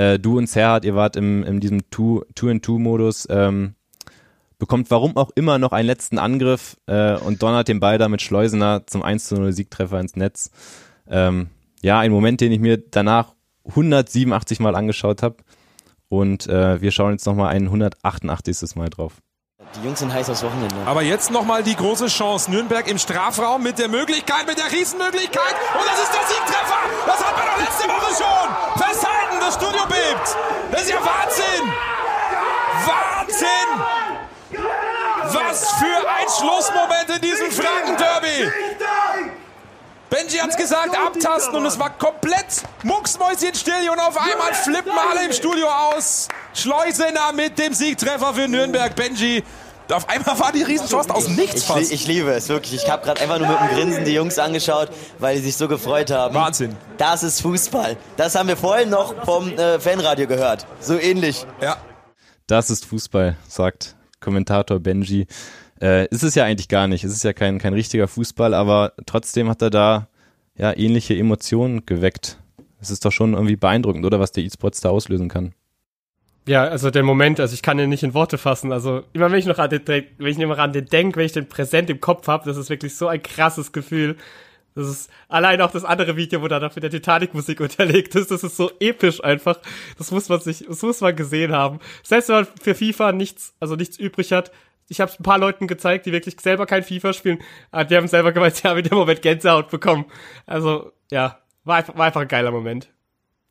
Äh, du und Serhat, ihr wart im, in diesem Two-in-Two-Modus, ähm, bekommt warum auch immer noch einen letzten Angriff äh, und donnert den Ball da mit Schleusener zum 1 zu 0 Siegtreffer ins Netz. Ähm, ja, ein Moment, den ich mir danach 187 Mal angeschaut habe. Und äh, wir schauen jetzt nochmal ein 188. Mal drauf. Die Jungs sind heiß aufs Wochenende. Aber jetzt nochmal die große Chance. Nürnberg im Strafraum mit der Möglichkeit, mit der Riesenmöglichkeit. Und das ist der Siegtreffer. Das hat man doch letzte Woche schon. Festhalten, das Studio bebt. Das ist ja Wahnsinn. Wahnsinn. Was für ein Schlussmoment in diesem Franken-Derby. Benji hat's gesagt, abtasten und es war komplett mucksmäuschenstill und auf einmal flippen alle im Studio aus. Schleusener mit dem Siegtreffer für Nürnberg. Benji, Auf einmal war die Riesenchance aus nichts Ich, fast. ich liebe es wirklich. Ich habe gerade einfach nur mit dem Grinsen die Jungs angeschaut, weil die sich so gefreut haben. Wahnsinn. Das ist Fußball. Das haben wir vorhin noch vom äh, Fanradio gehört. So ähnlich. Ja. Das ist Fußball, sagt Kommentator Benji. Äh, ist es ja eigentlich gar nicht. Es ist ja kein, kein richtiger Fußball, aber trotzdem hat er da ja ähnliche Emotionen geweckt. Es ist doch schon irgendwie beeindruckend, oder was der E-Sports da auslösen kann. Ja, also der Moment, also ich kann den nicht in Worte fassen. Also immer wenn ich noch an den, wenn ich immer an den denke, wenn ich den präsent im Kopf habe, das ist wirklich so ein krasses Gefühl. Das ist allein auch das andere Video, wo da noch mit der Titanic-Musik unterlegt ist. Das ist so episch einfach. Das muss man sich, das muss man gesehen haben. Selbst wenn man für FIFA nichts, also nichts übrig hat. Ich habe ein paar Leuten gezeigt, die wirklich selber kein FIFA spielen. aber Die haben selber gemeint, sie haben in dem Moment Gänsehaut bekommen. Also ja, war einfach, war einfach ein geiler Moment.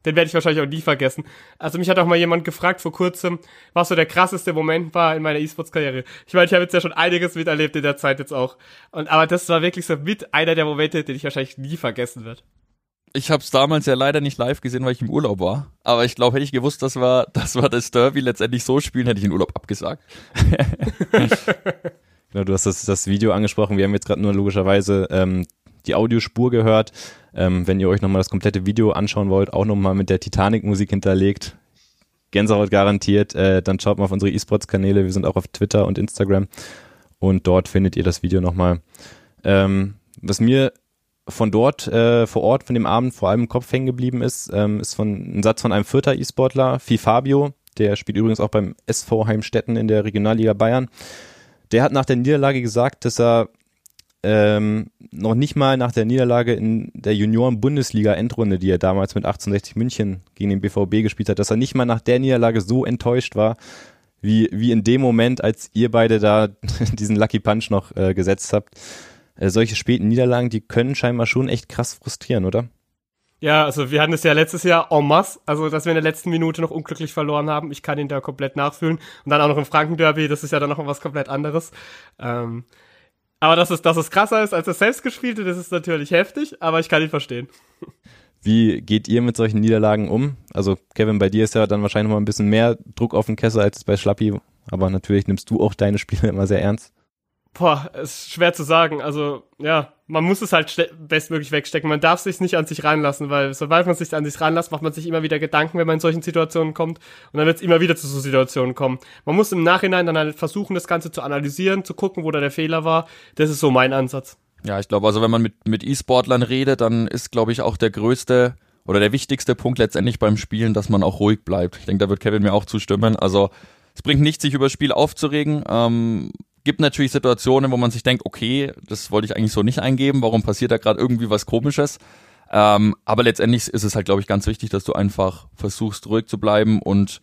Den werde ich wahrscheinlich auch nie vergessen. Also mich hat auch mal jemand gefragt vor kurzem, was so der krasseste Moment war in meiner E-Sports-Karriere. Ich meine, ich habe jetzt ja schon einiges miterlebt in der Zeit jetzt auch. Und aber das war wirklich so mit einer der Momente, den ich wahrscheinlich nie vergessen wird. Ich habe es damals ja leider nicht live gesehen, weil ich im Urlaub war. Aber ich glaube, hätte ich gewusst, dass wir, [LAUGHS] dass wir das Derby letztendlich so spielen, hätte ich den Urlaub abgesagt. [LAUGHS] [LAUGHS] Genau, du hast das, das Video angesprochen. Wir haben jetzt gerade nur logischerweise ähm, die Audiospur gehört. Ähm, wenn ihr euch nochmal das komplette Video anschauen wollt, auch nochmal mit der Titanic-Musik hinterlegt, Gänsehaut garantiert, äh, dann schaut mal auf unsere E-Sports-Kanäle. Wir sind auch auf Twitter und Instagram und dort findet ihr das Video nochmal. Ähm, was mir von dort äh, vor Ort, von dem Abend vor allem im Kopf hängen geblieben ist, ähm, ist von ein Satz von einem vierter E-Sportler, Fabio, der spielt übrigens auch beim SV Heimstetten in der Regionalliga Bayern. Der hat nach der Niederlage gesagt, dass er ähm, noch nicht mal nach der Niederlage in der Junioren-Bundesliga-Endrunde, die er damals mit 1860 München gegen den BVB gespielt hat, dass er nicht mal nach der Niederlage so enttäuscht war, wie, wie in dem Moment, als ihr beide da [LAUGHS] diesen Lucky Punch noch äh, gesetzt habt. Äh, solche späten Niederlagen, die können scheinbar schon echt krass frustrieren, oder? Ja, also wir hatten es ja letztes Jahr en masse, also dass wir in der letzten Minute noch unglücklich verloren haben. Ich kann ihn da komplett nachfühlen. Und dann auch noch im Franken-Derby, das ist ja dann noch was komplett anderes. Ähm, aber dass es, dass es krasser ist als das selbstgespielte, das ist natürlich heftig, aber ich kann ihn verstehen. Wie geht ihr mit solchen Niederlagen um? Also Kevin, bei dir ist ja dann wahrscheinlich mal ein bisschen mehr Druck auf den Kessel als bei Schlappi, aber natürlich nimmst du auch deine Spiele immer sehr ernst. Boah, ist schwer zu sagen. Also, ja, man muss es halt bestmöglich wegstecken. Man darf sich nicht an sich ranlassen, weil sobald man sich an sich ranlässt, macht man sich immer wieder Gedanken, wenn man in solchen Situationen kommt. Und dann wird es immer wieder zu so Situationen kommen. Man muss im Nachhinein dann halt versuchen, das Ganze zu analysieren, zu gucken, wo da der Fehler war. Das ist so mein Ansatz. Ja, ich glaube, also wenn man mit, mit E-Sportlern redet, dann ist, glaube ich, auch der größte oder der wichtigste Punkt letztendlich beim Spielen, dass man auch ruhig bleibt. Ich denke, da wird Kevin mir auch zustimmen. Also es bringt nichts, sich über das Spiel aufzuregen. Ähm, gibt natürlich Situationen, wo man sich denkt, okay, das wollte ich eigentlich so nicht eingeben, warum passiert da gerade irgendwie was komisches? Ähm, aber letztendlich ist es halt, glaube ich, ganz wichtig, dass du einfach versuchst, ruhig zu bleiben und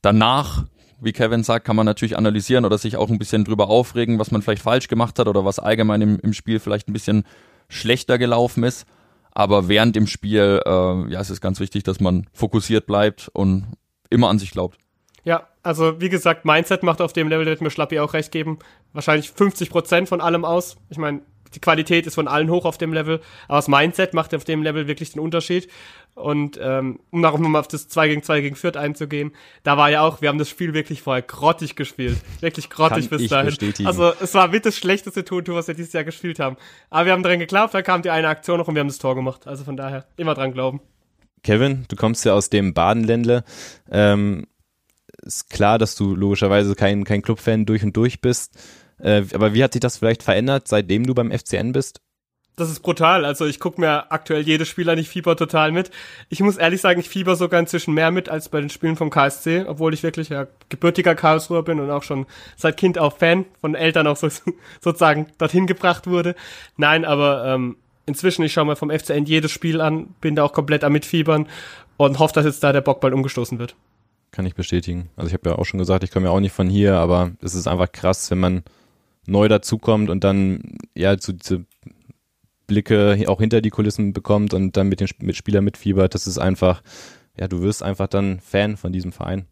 danach, wie Kevin sagt, kann man natürlich analysieren oder sich auch ein bisschen drüber aufregen, was man vielleicht falsch gemacht hat oder was allgemein im, im Spiel vielleicht ein bisschen schlechter gelaufen ist. Aber während dem Spiel, äh, ja, es ist ganz wichtig, dass man fokussiert bleibt und immer an sich glaubt. Ja, also wie gesagt, Mindset macht auf dem Level, wird mir Schlappi auch recht geben, wahrscheinlich 50 Prozent von allem aus. Ich meine, die Qualität ist von allen hoch auf dem Level, aber das Mindset macht auf dem Level wirklich den Unterschied. Und ähm, um noch mal auf das 2 gegen 2 gegen Fürth einzugehen, da war ja auch, wir haben das Spiel wirklich vorher grottig gespielt. Wirklich grottig Kann bis ich dahin. bestätigen. Also es war mit das schlechteste Tour, was wir dieses Jahr gespielt haben. Aber wir haben dran geglaubt, da kam die eine Aktion noch und wir haben das Tor gemacht. Also von daher, immer dran glauben. Kevin, du kommst ja aus dem Badenländle. Ähm, ist klar, dass du logischerweise kein, kein Clubfan durch und durch bist. Äh, aber wie hat sich das vielleicht verändert, seitdem du beim FCN bist? Das ist brutal. Also ich gucke mir aktuell jedes Spiel an, ich fieber total mit. Ich muss ehrlich sagen, ich fieber sogar inzwischen mehr mit als bei den Spielen vom KSC, obwohl ich wirklich ja gebürtiger Karlsruher bin und auch schon seit Kind auch Fan von Eltern auch so, [LAUGHS] sozusagen dorthin gebracht wurde. Nein, aber ähm, inzwischen, ich schaue mir vom FCN jedes Spiel an, bin da auch komplett am Mitfiebern und hoffe, dass jetzt da der Bock bald umgestoßen wird. Kann ich bestätigen. Also ich habe ja auch schon gesagt, ich komme ja auch nicht von hier, aber es ist einfach krass, wenn man neu dazukommt und dann ja so diese Blicke auch hinter die Kulissen bekommt und dann mit den mit Spielern mitfiebert. Das ist einfach, ja, du wirst einfach dann Fan von diesem Verein.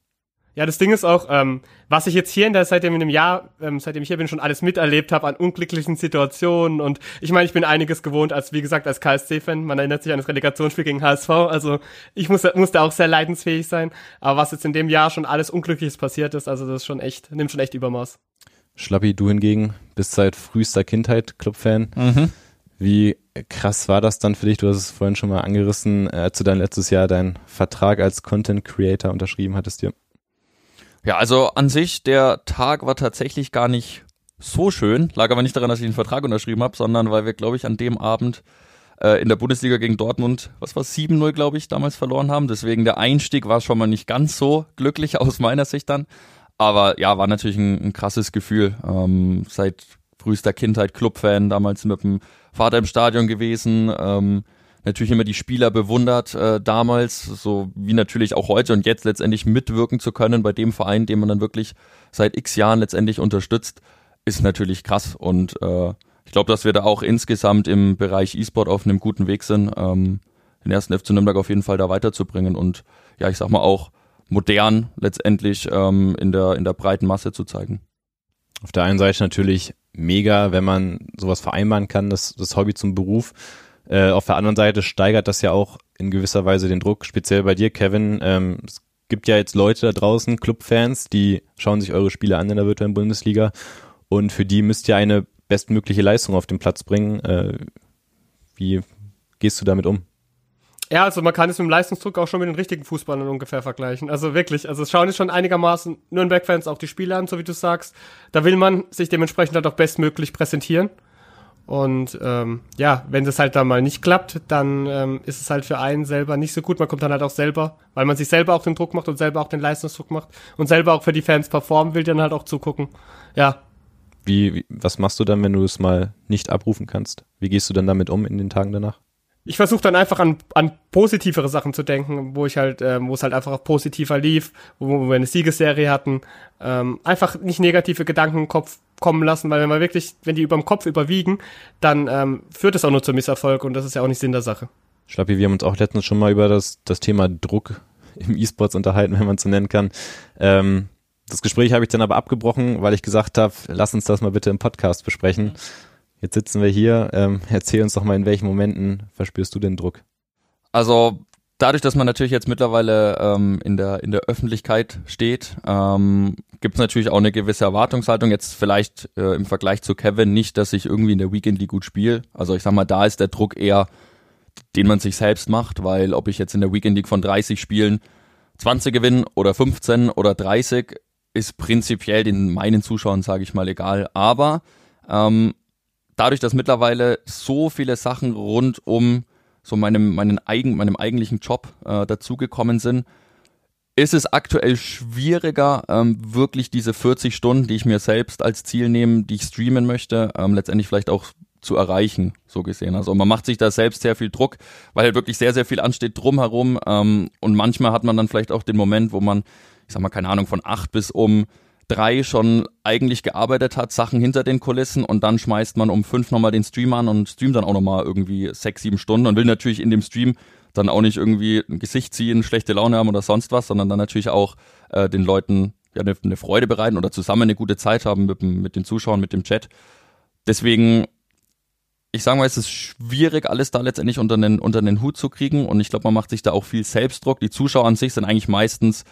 Ja, das Ding ist auch, ähm, was ich jetzt hier in der, seitdem in dem Jahr, ähm, seitdem ich hier bin, schon alles miterlebt habe an unglücklichen Situationen und ich meine, ich bin einiges gewohnt als, wie gesagt, als KSC-Fan. Man erinnert sich an das Relegationsspiel gegen HSV, also ich muss, musste auch sehr leidensfähig sein. Aber was jetzt in dem Jahr schon alles Unglückliches passiert ist, also das ist schon echt, nimmt schon echt Übermaß. Schlappi, du hingegen bist seit frühester Kindheit Clubfan. Mhm. Wie krass war das dann für dich? Du hast es vorhin schon mal angerissen, äh, als du dann letztes Jahr deinen Vertrag als Content Creator unterschrieben hattest dir. Ja, also an sich, der Tag war tatsächlich gar nicht so schön. Lag aber nicht daran, dass ich den Vertrag unterschrieben habe, sondern weil wir, glaube ich, an dem Abend äh, in der Bundesliga gegen Dortmund, was war 7-0, glaube ich, damals verloren haben. Deswegen der Einstieg war schon mal nicht ganz so glücklich [LAUGHS] aus meiner Sicht dann. Aber ja, war natürlich ein, ein krasses Gefühl. Ähm, seit frühester Kindheit Clubfan, damals mit dem Vater im Stadion gewesen. Ähm, natürlich immer die Spieler bewundert äh, damals, so wie natürlich auch heute und jetzt letztendlich mitwirken zu können bei dem Verein, den man dann wirklich seit x Jahren letztendlich unterstützt, ist natürlich krass. Und äh, ich glaube, dass wir da auch insgesamt im Bereich E-Sport auf einem guten Weg sind, ähm, den ersten FC Nürnberg auf jeden Fall da weiterzubringen und ja, ich sag mal auch modern letztendlich ähm, in, der, in der breiten Masse zu zeigen. Auf der einen Seite natürlich mega, wenn man sowas vereinbaren kann, das, das Hobby zum Beruf. Äh, auf der anderen Seite steigert das ja auch in gewisser Weise den Druck, speziell bei dir, Kevin. Ähm, es gibt ja jetzt Leute da draußen, Clubfans, die schauen sich eure Spiele an in der virtuellen Bundesliga und für die müsst ihr eine bestmögliche Leistung auf den Platz bringen. Äh, wie gehst du damit um? Ja, also man kann es mit dem Leistungsdruck auch schon mit den richtigen Fußballern ungefähr vergleichen. Also wirklich, also es schauen jetzt schon einigermaßen Nürnberg-Fans auch die Spiele an, so wie du sagst. Da will man sich dementsprechend halt auch bestmöglich präsentieren. Und ähm, ja, wenn das halt dann mal nicht klappt, dann ähm, ist es halt für einen selber nicht so gut. Man kommt dann halt auch selber, weil man sich selber auch den Druck macht und selber auch den Leistungsdruck macht und selber auch für die Fans performen will, dann halt auch zugucken. Ja. Wie, wie was machst du dann, wenn du es mal nicht abrufen kannst? Wie gehst du dann damit um in den Tagen danach? ich versuche dann einfach an, an positivere Sachen zu denken, wo ich halt, ähm, wo es halt einfach auch positiver lief, wo, wo wir eine Siegesserie hatten. Ähm, einfach nicht negative Gedanken im Kopf kommen lassen, weil wenn man wirklich, wenn die überm Kopf überwiegen, dann ähm, führt es auch nur zum Misserfolg und das ist ja auch nicht Sinn der Sache. Schlappi, wir haben uns auch letztens schon mal über das, das Thema Druck im E-Sports unterhalten, wenn man es so nennen kann. Ähm, das Gespräch habe ich dann aber abgebrochen, weil ich gesagt habe, lass uns das mal bitte im Podcast besprechen. Jetzt sitzen wir hier. Ähm, erzähl uns doch mal, in welchen Momenten verspürst du den Druck? Also dadurch, dass man natürlich jetzt mittlerweile ähm, in, der, in der Öffentlichkeit steht, ähm, gibt es natürlich auch eine gewisse Erwartungshaltung. Jetzt vielleicht äh, im Vergleich zu Kevin nicht, dass ich irgendwie in der Weekend League gut spiele. Also ich sag mal, da ist der Druck eher, den man sich selbst macht, weil ob ich jetzt in der Weekend League von 30 Spielen 20 gewinne oder 15 oder 30, ist prinzipiell den meinen Zuschauern, sage ich mal, egal. Aber ähm, dadurch, dass mittlerweile so viele Sachen rund um so meinem, meinen eigen, meinem eigentlichen Job äh, dazugekommen sind, ist es aktuell schwieriger, ähm, wirklich diese 40 Stunden, die ich mir selbst als Ziel nehme, die ich streamen möchte, ähm, letztendlich vielleicht auch zu erreichen, so gesehen. Also man macht sich da selbst sehr viel Druck, weil halt wirklich sehr, sehr viel ansteht drumherum. Ähm, und manchmal hat man dann vielleicht auch den Moment, wo man, ich sag mal, keine Ahnung, von acht bis um drei schon eigentlich gearbeitet hat, Sachen hinter den Kulissen und dann schmeißt man um fünf nochmal den Stream an und streamt dann auch nochmal irgendwie sechs, sieben Stunden und will natürlich in dem Stream dann auch nicht irgendwie ein Gesicht ziehen, schlechte Laune haben oder sonst was, sondern dann natürlich auch äh, den Leuten ja eine, eine Freude bereiten oder zusammen eine gute Zeit haben mit, mit den Zuschauern, mit dem Chat. Deswegen ich sage mal, es ist schwierig, alles da letztendlich unter den, unter den Hut zu kriegen. Und ich glaube, man macht sich da auch viel Selbstdruck. Die Zuschauer an sich sind eigentlich meistens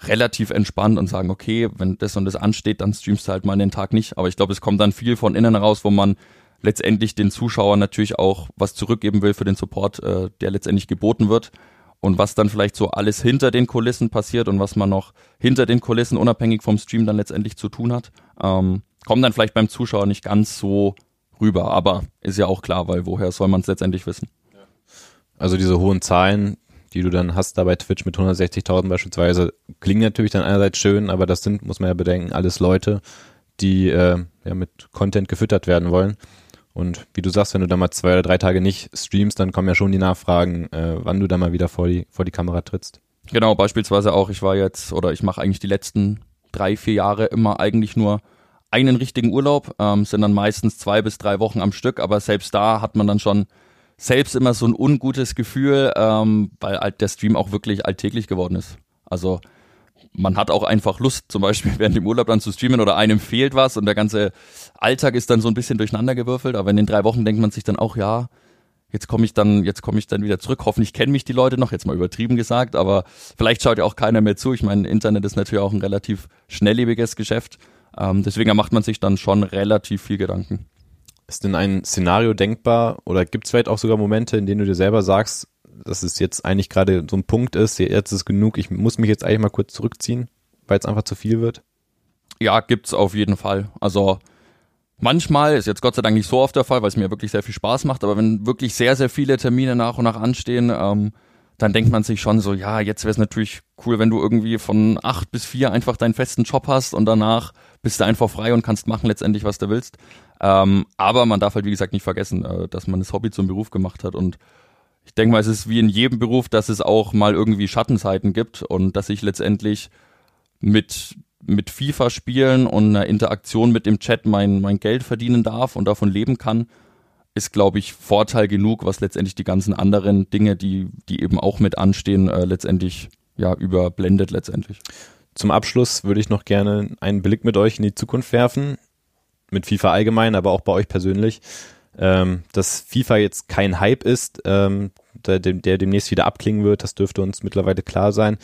relativ entspannt und sagen, okay, wenn das und das ansteht, dann streamst du halt mal den Tag nicht. Aber ich glaube, es kommt dann viel von innen heraus, wo man letztendlich den Zuschauern natürlich auch was zurückgeben will für den Support, äh, der letztendlich geboten wird. Und was dann vielleicht so alles hinter den Kulissen passiert und was man noch hinter den Kulissen unabhängig vom Stream dann letztendlich zu tun hat, ähm, kommt dann vielleicht beim Zuschauer nicht ganz so rüber. Aber ist ja auch klar, weil woher soll man es letztendlich wissen? Also diese hohen Zahlen, die du dann hast da bei Twitch mit 160.000 beispielsweise, klingen natürlich dann einerseits schön, aber das sind, muss man ja bedenken, alles Leute, die äh, ja mit Content gefüttert werden wollen. Und wie du sagst, wenn du da mal zwei oder drei Tage nicht streamst, dann kommen ja schon die Nachfragen, äh, wann du da mal wieder vor die, vor die Kamera trittst. Genau, beispielsweise auch, ich war jetzt, oder ich mache eigentlich die letzten drei, vier Jahre immer eigentlich nur einen richtigen Urlaub, ähm, sind dann meistens zwei bis drei Wochen am Stück, aber selbst da hat man dann schon selbst immer so ein ungutes Gefühl, ähm, weil halt der Stream auch wirklich alltäglich geworden ist. Also man hat auch einfach Lust, zum Beispiel [LAUGHS] während dem Urlaub dann zu streamen oder einem fehlt was und der ganze Alltag ist dann so ein bisschen durcheinandergewürfelt. Aber in den drei Wochen denkt man sich dann auch, ja, jetzt komme ich dann, jetzt komme ich dann wieder zurück. Hoffentlich kennen mich die Leute noch, jetzt mal übertrieben gesagt, aber vielleicht schaut ja auch keiner mehr zu. Ich meine, Internet ist natürlich auch ein relativ schnelllebiges Geschäft. Ähm, deswegen macht man sich dann schon relativ viel Gedanken. Ist denn ein Szenario denkbar oder gibt es vielleicht auch sogar Momente, in denen du dir selber sagst, dass es jetzt eigentlich gerade so ein Punkt ist, jetzt ist genug, ich muss mich jetzt eigentlich mal kurz zurückziehen, weil es einfach zu viel wird? Ja, gibt's auf jeden Fall. Also manchmal ist jetzt Gott sei Dank nicht so oft der Fall, weil es mir wirklich sehr viel Spaß macht, aber wenn wirklich sehr, sehr viele Termine nach und nach anstehen, ähm, dann denkt man sich schon so, ja, jetzt wäre es natürlich cool, wenn du irgendwie von acht bis vier einfach deinen festen Job hast und danach bist du einfach frei und kannst machen letztendlich, was du willst. Ähm, aber man darf halt, wie gesagt, nicht vergessen, äh, dass man das Hobby zum Beruf gemacht hat und ich denke mal, es ist wie in jedem Beruf, dass es auch mal irgendwie Schattenseiten gibt und dass ich letztendlich mit, mit FIFA spielen und einer Interaktion mit dem Chat mein, mein Geld verdienen darf und davon leben kann, ist, glaube ich, Vorteil genug, was letztendlich die ganzen anderen Dinge, die, die eben auch mit anstehen, äh, letztendlich ja überblendet letztendlich. Zum Abschluss würde ich noch gerne einen Blick mit euch in die Zukunft werfen. Mit FIFA allgemein, aber auch bei euch persönlich ähm, dass FIFA jetzt kein Hype ist, ähm, der, der demnächst wieder abklingen wird, das dürfte uns mittlerweile klar sein.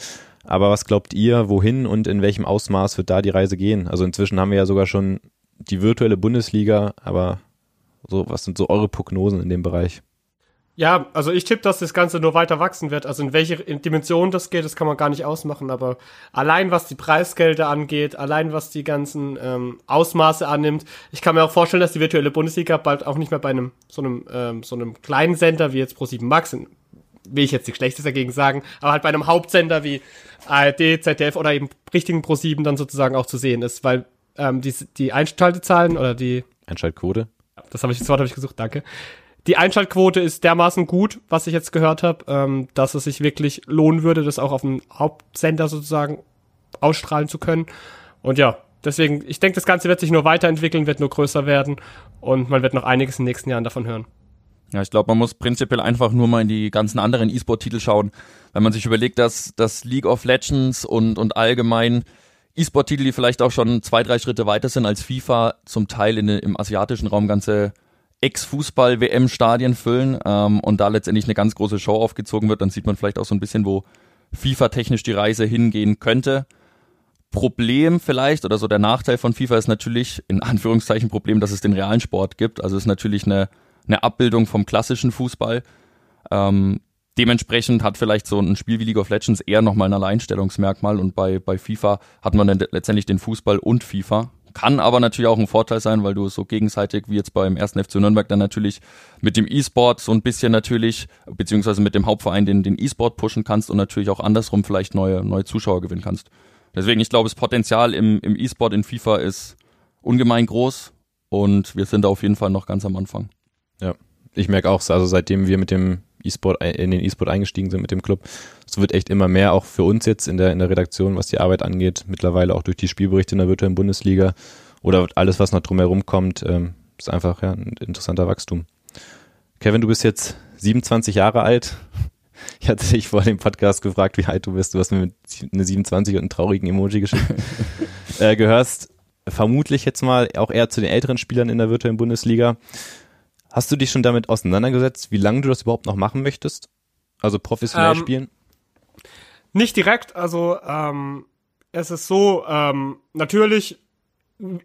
Aber was glaubt ihr, wohin und in welchem Ausmaß wird da die Reise gehen? Also inzwischen haben wir ja sogar schon die virtuelle Bundesliga, aber so, was sind so eure Prognosen in dem Bereich? Ja, also ich tippe, dass das Ganze nur weiter wachsen wird. Also in welche Dimension das geht, das kann man gar nicht ausmachen. Aber allein was die Preisgelder angeht, allein was die ganzen ähm, Ausmaße annimmt, ich kann mir auch vorstellen, dass die virtuelle Bundesliga bald auch nicht mehr bei einem so einem ähm, so einem kleinen Sender wie jetzt Pro7 Max, will ich jetzt nichts Schlechtes dagegen sagen, aber halt bei einem Hauptsender wie ARD, ZDF oder eben richtigen Pro7 dann sozusagen auch zu sehen ist, weil ähm, die, die Einschaltezahlen oder die Einschaltquote, das habe ich das Wort habe ich gesucht, danke die Einschaltquote ist dermaßen gut, was ich jetzt gehört habe, ähm, dass es sich wirklich lohnen würde, das auch auf dem Hauptsender sozusagen ausstrahlen zu können. Und ja, deswegen, ich denke, das Ganze wird sich nur weiterentwickeln, wird nur größer werden und man wird noch einiges in den nächsten Jahren davon hören. Ja, ich glaube, man muss prinzipiell einfach nur mal in die ganzen anderen E-Sport-Titel schauen, wenn man sich überlegt, dass das League of Legends und, und allgemein E-Sport-Titel, die vielleicht auch schon zwei, drei Schritte weiter sind als FIFA, zum Teil in, im asiatischen Raum ganze Ex-Fußball-WM-Stadien füllen ähm, und da letztendlich eine ganz große Show aufgezogen wird, dann sieht man vielleicht auch so ein bisschen, wo FIFA-technisch die Reise hingehen könnte. Problem vielleicht oder so der Nachteil von FIFA ist natürlich, in Anführungszeichen Problem, dass es den realen Sport gibt. Also es ist natürlich eine, eine Abbildung vom klassischen Fußball. Ähm, dementsprechend hat vielleicht so ein Spiel wie League of Legends eher nochmal ein Alleinstellungsmerkmal und bei, bei FIFA hat man dann letztendlich den Fußball und FIFA kann aber natürlich auch ein Vorteil sein, weil du so gegenseitig wie jetzt beim ersten FC Nürnberg dann natürlich mit dem E-Sport so ein bisschen natürlich, beziehungsweise mit dem Hauptverein den, den E-Sport pushen kannst und natürlich auch andersrum vielleicht neue, neue Zuschauer gewinnen kannst. Deswegen, ich glaube, das Potenzial im, im E-Sport in FIFA ist ungemein groß und wir sind da auf jeden Fall noch ganz am Anfang. Ja, ich merke auch, also seitdem wir mit dem E-Sport in den E-Sport eingestiegen sind mit dem Club. Es wird echt immer mehr, auch für uns jetzt in der, in der Redaktion, was die Arbeit angeht. Mittlerweile auch durch die Spielberichte in der virtuellen Bundesliga oder alles, was noch drumherum kommt, ähm, ist einfach ja, ein interessanter Wachstum. Kevin, du bist jetzt 27 Jahre alt. Ich hatte dich vor dem Podcast gefragt, wie alt du bist. Du hast mir eine 27 und einen traurigen Emoji geschickt. [LAUGHS] äh, gehörst vermutlich jetzt mal auch eher zu den älteren Spielern in der virtuellen Bundesliga. Hast du dich schon damit auseinandergesetzt, wie lange du das überhaupt noch machen möchtest? Also professionell ähm, spielen? Nicht direkt, also ähm, es ist so, ähm, natürlich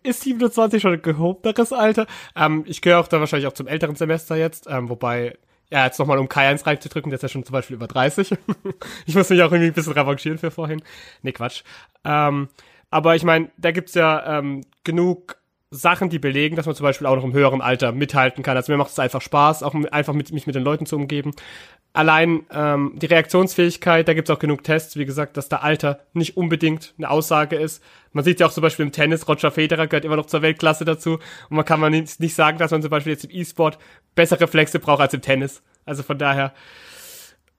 ist 27 schon ein gehobeneres Alter. Ähm, ich gehöre auch da wahrscheinlich auch zum älteren Semester jetzt, ähm, wobei, ja, jetzt nochmal um Kai 1 reinzudrücken, der ist ja schon zum Beispiel über 30. [LAUGHS] ich muss mich auch irgendwie ein bisschen revanchieren für vorhin. Nee, Quatsch. Ähm, aber ich meine, da gibt's ja ähm, genug Sachen, die belegen, dass man zum Beispiel auch noch im höheren Alter mithalten kann. Also mir macht es einfach Spaß, auch einfach mit, mich mit den Leuten zu umgeben. Allein ähm, die Reaktionsfähigkeit, da gibt es auch genug Tests, wie gesagt, dass der Alter nicht unbedingt eine Aussage ist. Man sieht ja auch zum Beispiel im Tennis, Roger Federer gehört immer noch zur Weltklasse dazu. Und man kann man nicht, nicht sagen, dass man zum Beispiel jetzt im E-Sport bessere Reflexe braucht als im Tennis. Also von daher,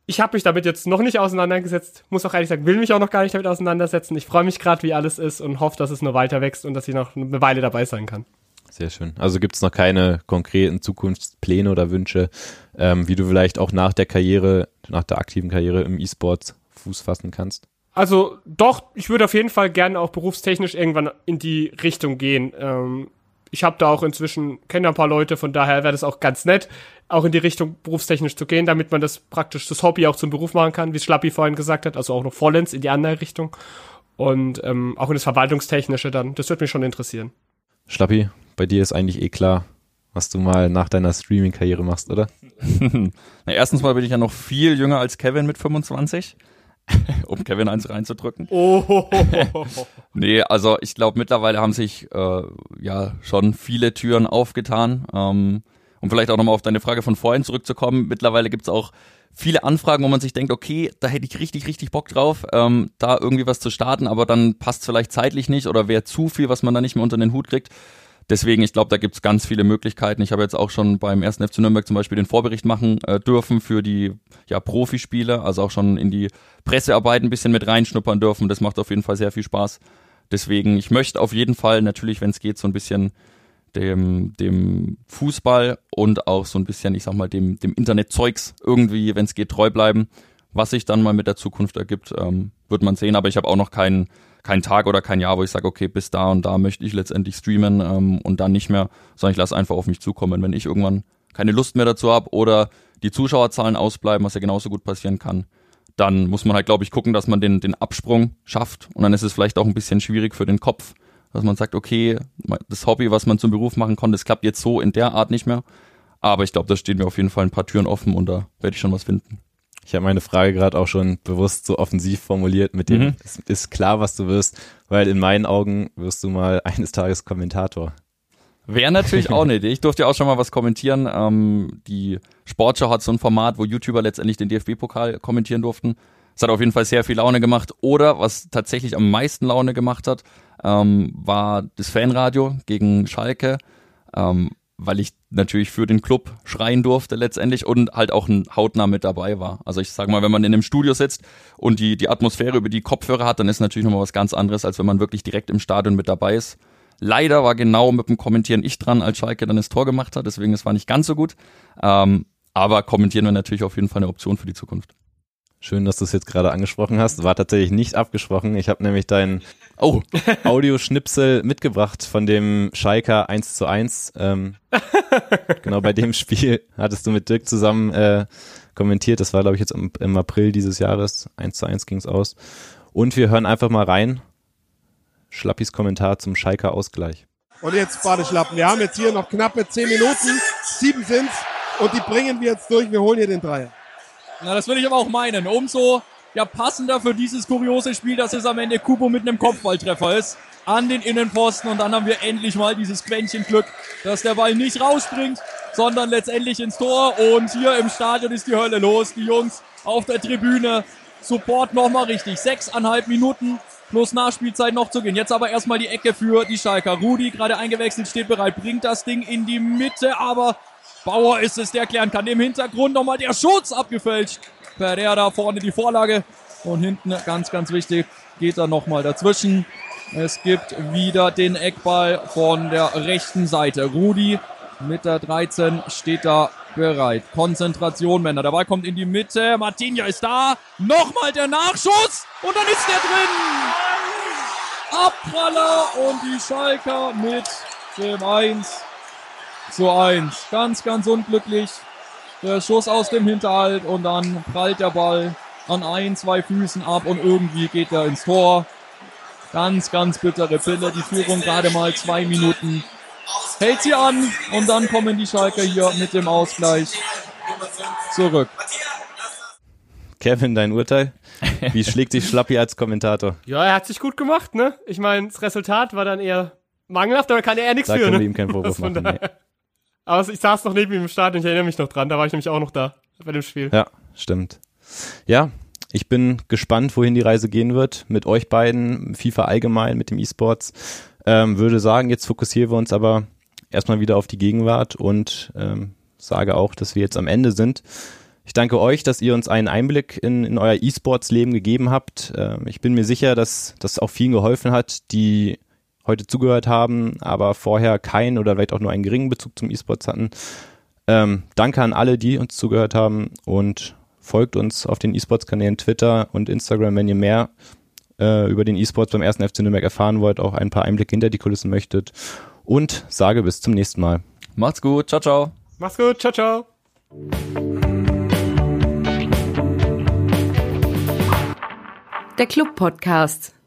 ich habe mich damit jetzt noch nicht auseinandergesetzt, muss auch ehrlich sagen, will mich auch noch gar nicht damit auseinandersetzen. Ich freue mich gerade, wie alles ist und hoffe, dass es nur weiter wächst und dass ich noch eine Weile dabei sein kann. Sehr schön. Also gibt es noch keine konkreten Zukunftspläne oder Wünsche, ähm, wie du vielleicht auch nach der Karriere, nach der aktiven Karriere im E-Sport Fuß fassen kannst? Also doch, ich würde auf jeden Fall gerne auch berufstechnisch irgendwann in die Richtung gehen. Ähm, ich habe da auch inzwischen, kenne ein paar Leute, von daher wäre das auch ganz nett, auch in die Richtung berufstechnisch zu gehen, damit man das praktisch das Hobby auch zum Beruf machen kann, wie Schlappi vorhin gesagt hat, also auch noch vollends in die andere Richtung. und ähm, auch in das Verwaltungstechnische dann. Das wird mich schon interessieren. Schlappi, bei dir ist eigentlich eh klar, was du mal nach deiner Streaming-Karriere machst, oder? [LAUGHS] Na, erstens mal bin ich ja noch viel jünger als Kevin mit 25. [LAUGHS] um Kevin eins reinzudrücken. Oh. [LAUGHS] nee, also ich glaube, mittlerweile haben sich äh, ja schon viele Türen aufgetan. Ähm, um vielleicht auch nochmal auf deine Frage von vorhin zurückzukommen, mittlerweile gibt's auch viele Anfragen, wo man sich denkt, okay, da hätte ich richtig, richtig Bock drauf, ähm, da irgendwie was zu starten, aber dann passt vielleicht zeitlich nicht oder wäre zu viel, was man da nicht mehr unter den Hut kriegt. Deswegen, ich glaube, da gibt's ganz viele Möglichkeiten. Ich habe jetzt auch schon beim ersten FC Nürnberg zum Beispiel den Vorbericht machen äh, dürfen für die ja, Profispiele, also auch schon in die Pressearbeit ein bisschen mit reinschnuppern dürfen. Das macht auf jeden Fall sehr viel Spaß. Deswegen, ich möchte auf jeden Fall natürlich, wenn es geht, so ein bisschen dem, dem Fußball und auch so ein bisschen, ich sag mal, dem, dem Internetzeugs irgendwie, wenn es geht, treu bleiben. Was sich dann mal mit der Zukunft ergibt, ähm, wird man sehen. Aber ich habe auch noch keinen kein Tag oder kein Jahr, wo ich sage, okay, bis da und da möchte ich letztendlich streamen ähm, und dann nicht mehr, sondern ich lasse einfach auf mich zukommen. Wenn ich irgendwann keine Lust mehr dazu habe oder die Zuschauerzahlen ausbleiben, was ja genauso gut passieren kann, dann muss man halt, glaube ich, gucken, dass man den, den Absprung schafft. Und dann ist es vielleicht auch ein bisschen schwierig für den Kopf, dass man sagt, okay, das Hobby, was man zum Beruf machen konnte, das klappt jetzt so in der Art nicht mehr. Aber ich glaube, da stehen mir auf jeden Fall ein paar Türen offen und da werde ich schon was finden. Ich habe meine Frage gerade auch schon bewusst so offensiv formuliert, mit dem mhm. es ist klar, was du wirst, weil in meinen Augen wirst du mal [LAUGHS] eines Tages Kommentator. Wäre natürlich auch eine Idee. Ich durfte ja auch schon mal was kommentieren. Ähm, die Sportschau hat so ein Format, wo YouTuber letztendlich den DFB-Pokal kommentieren durften. Es hat auf jeden Fall sehr viel Laune gemacht. Oder was tatsächlich am meisten Laune gemacht hat, ähm, war das Fanradio gegen Schalke. Ähm, weil ich natürlich für den Club schreien durfte letztendlich und halt auch ein Hautnah mit dabei war. Also ich sag mal, wenn man in einem Studio sitzt und die, die Atmosphäre über die Kopfhörer hat, dann ist natürlich nochmal was ganz anderes, als wenn man wirklich direkt im Stadion mit dabei ist. Leider war genau mit dem Kommentieren ich dran, als Schalke dann das Tor gemacht hat, deswegen es war nicht ganz so gut. Ähm, aber kommentieren wir natürlich auf jeden Fall eine Option für die Zukunft. Schön, dass du es jetzt gerade angesprochen hast. War tatsächlich nicht abgesprochen. Ich habe nämlich deinen oh. [LAUGHS] Audioschnipsel mitgebracht von dem Schalker 1 zu 1. Ähm, [LAUGHS] genau bei dem Spiel hattest du mit Dirk zusammen äh, kommentiert. Das war, glaube ich, jetzt im, im, April dieses Jahres. 1 zu 1 ging es aus. Und wir hören einfach mal rein. Schlappis Kommentar zum Schalker Ausgleich. Und jetzt Badeschlappen. Wir haben jetzt hier noch knappe 10 Minuten. Sieben sind's. Und die bringen wir jetzt durch. Wir holen hier den Dreier. Na, das würde ich aber auch meinen. Umso ja, passender für dieses kuriose Spiel, dass es am Ende Kubo mit einem Kopfballtreffer ist. An den Innenpfosten und dann haben wir endlich mal dieses Quäntchen Glück, dass der Ball nicht rausspringt, sondern letztendlich ins Tor. Und hier im Stadion ist die Hölle los. Die Jungs auf der Tribüne. Support nochmal richtig. Sechseinhalb Minuten plus Nachspielzeit noch zu gehen. Jetzt aber erstmal die Ecke für die Schalker. Rudi gerade eingewechselt, steht bereit, bringt das Ding in die Mitte, aber Bauer ist es, der klären kann. Im Hintergrund nochmal der Schutz abgefälscht. Pereira vorne die Vorlage. Und hinten, ganz, ganz wichtig, geht er nochmal dazwischen. Es gibt wieder den Eckball von der rechten Seite. Rudi mit der 13 steht da bereit. Konzentration, Männer. Der Ball kommt in die Mitte. Martinia ist da. Nochmal der Nachschuss. Und dann ist der drin. Abpraller und die Schalker mit dem 1 zu 1. Ganz, ganz unglücklich. Der Schuss aus dem Hinterhalt und dann prallt der Ball an ein, zwei Füßen ab und irgendwie geht er ins Tor. Ganz, ganz bittere Pille. Die Führung gerade mal zwei Minuten. Hält sie an und dann kommen die Schalker hier mit dem Ausgleich zurück. Kevin, dein Urteil? Wie schlägt sich Schlappi als Kommentator? Ja, er hat sich gut gemacht, ne? Ich meine, das Resultat war dann eher mangelhaft, aber kann er nichts für. Da können wir ihm keinen Vorwurf [LAUGHS] machen. Aber ich saß noch neben ihm im Stadion, ich erinnere mich noch dran, da war ich nämlich auch noch da bei dem Spiel. Ja, stimmt. Ja, ich bin gespannt, wohin die Reise gehen wird mit euch beiden, FIFA allgemein, mit dem E-Sports. Ähm, würde sagen, jetzt fokussieren wir uns aber erstmal wieder auf die Gegenwart und ähm, sage auch, dass wir jetzt am Ende sind. Ich danke euch, dass ihr uns einen Einblick in, in euer E-Sports-Leben gegeben habt. Ähm, ich bin mir sicher, dass das auch vielen geholfen hat, die heute zugehört haben, aber vorher keinen oder vielleicht auch nur einen geringen Bezug zum E-Sports hatten. Ähm, danke an alle, die uns zugehört haben und folgt uns auf den E-Sports-Kanälen Twitter und Instagram, wenn ihr mehr äh, über den E-Sports beim ersten FC Nürnberg erfahren wollt, auch ein paar Einblicke hinter die Kulissen möchtet. Und sage bis zum nächsten Mal. Macht's gut, ciao, ciao. Macht's gut, ciao, ciao. Der Club Podcast.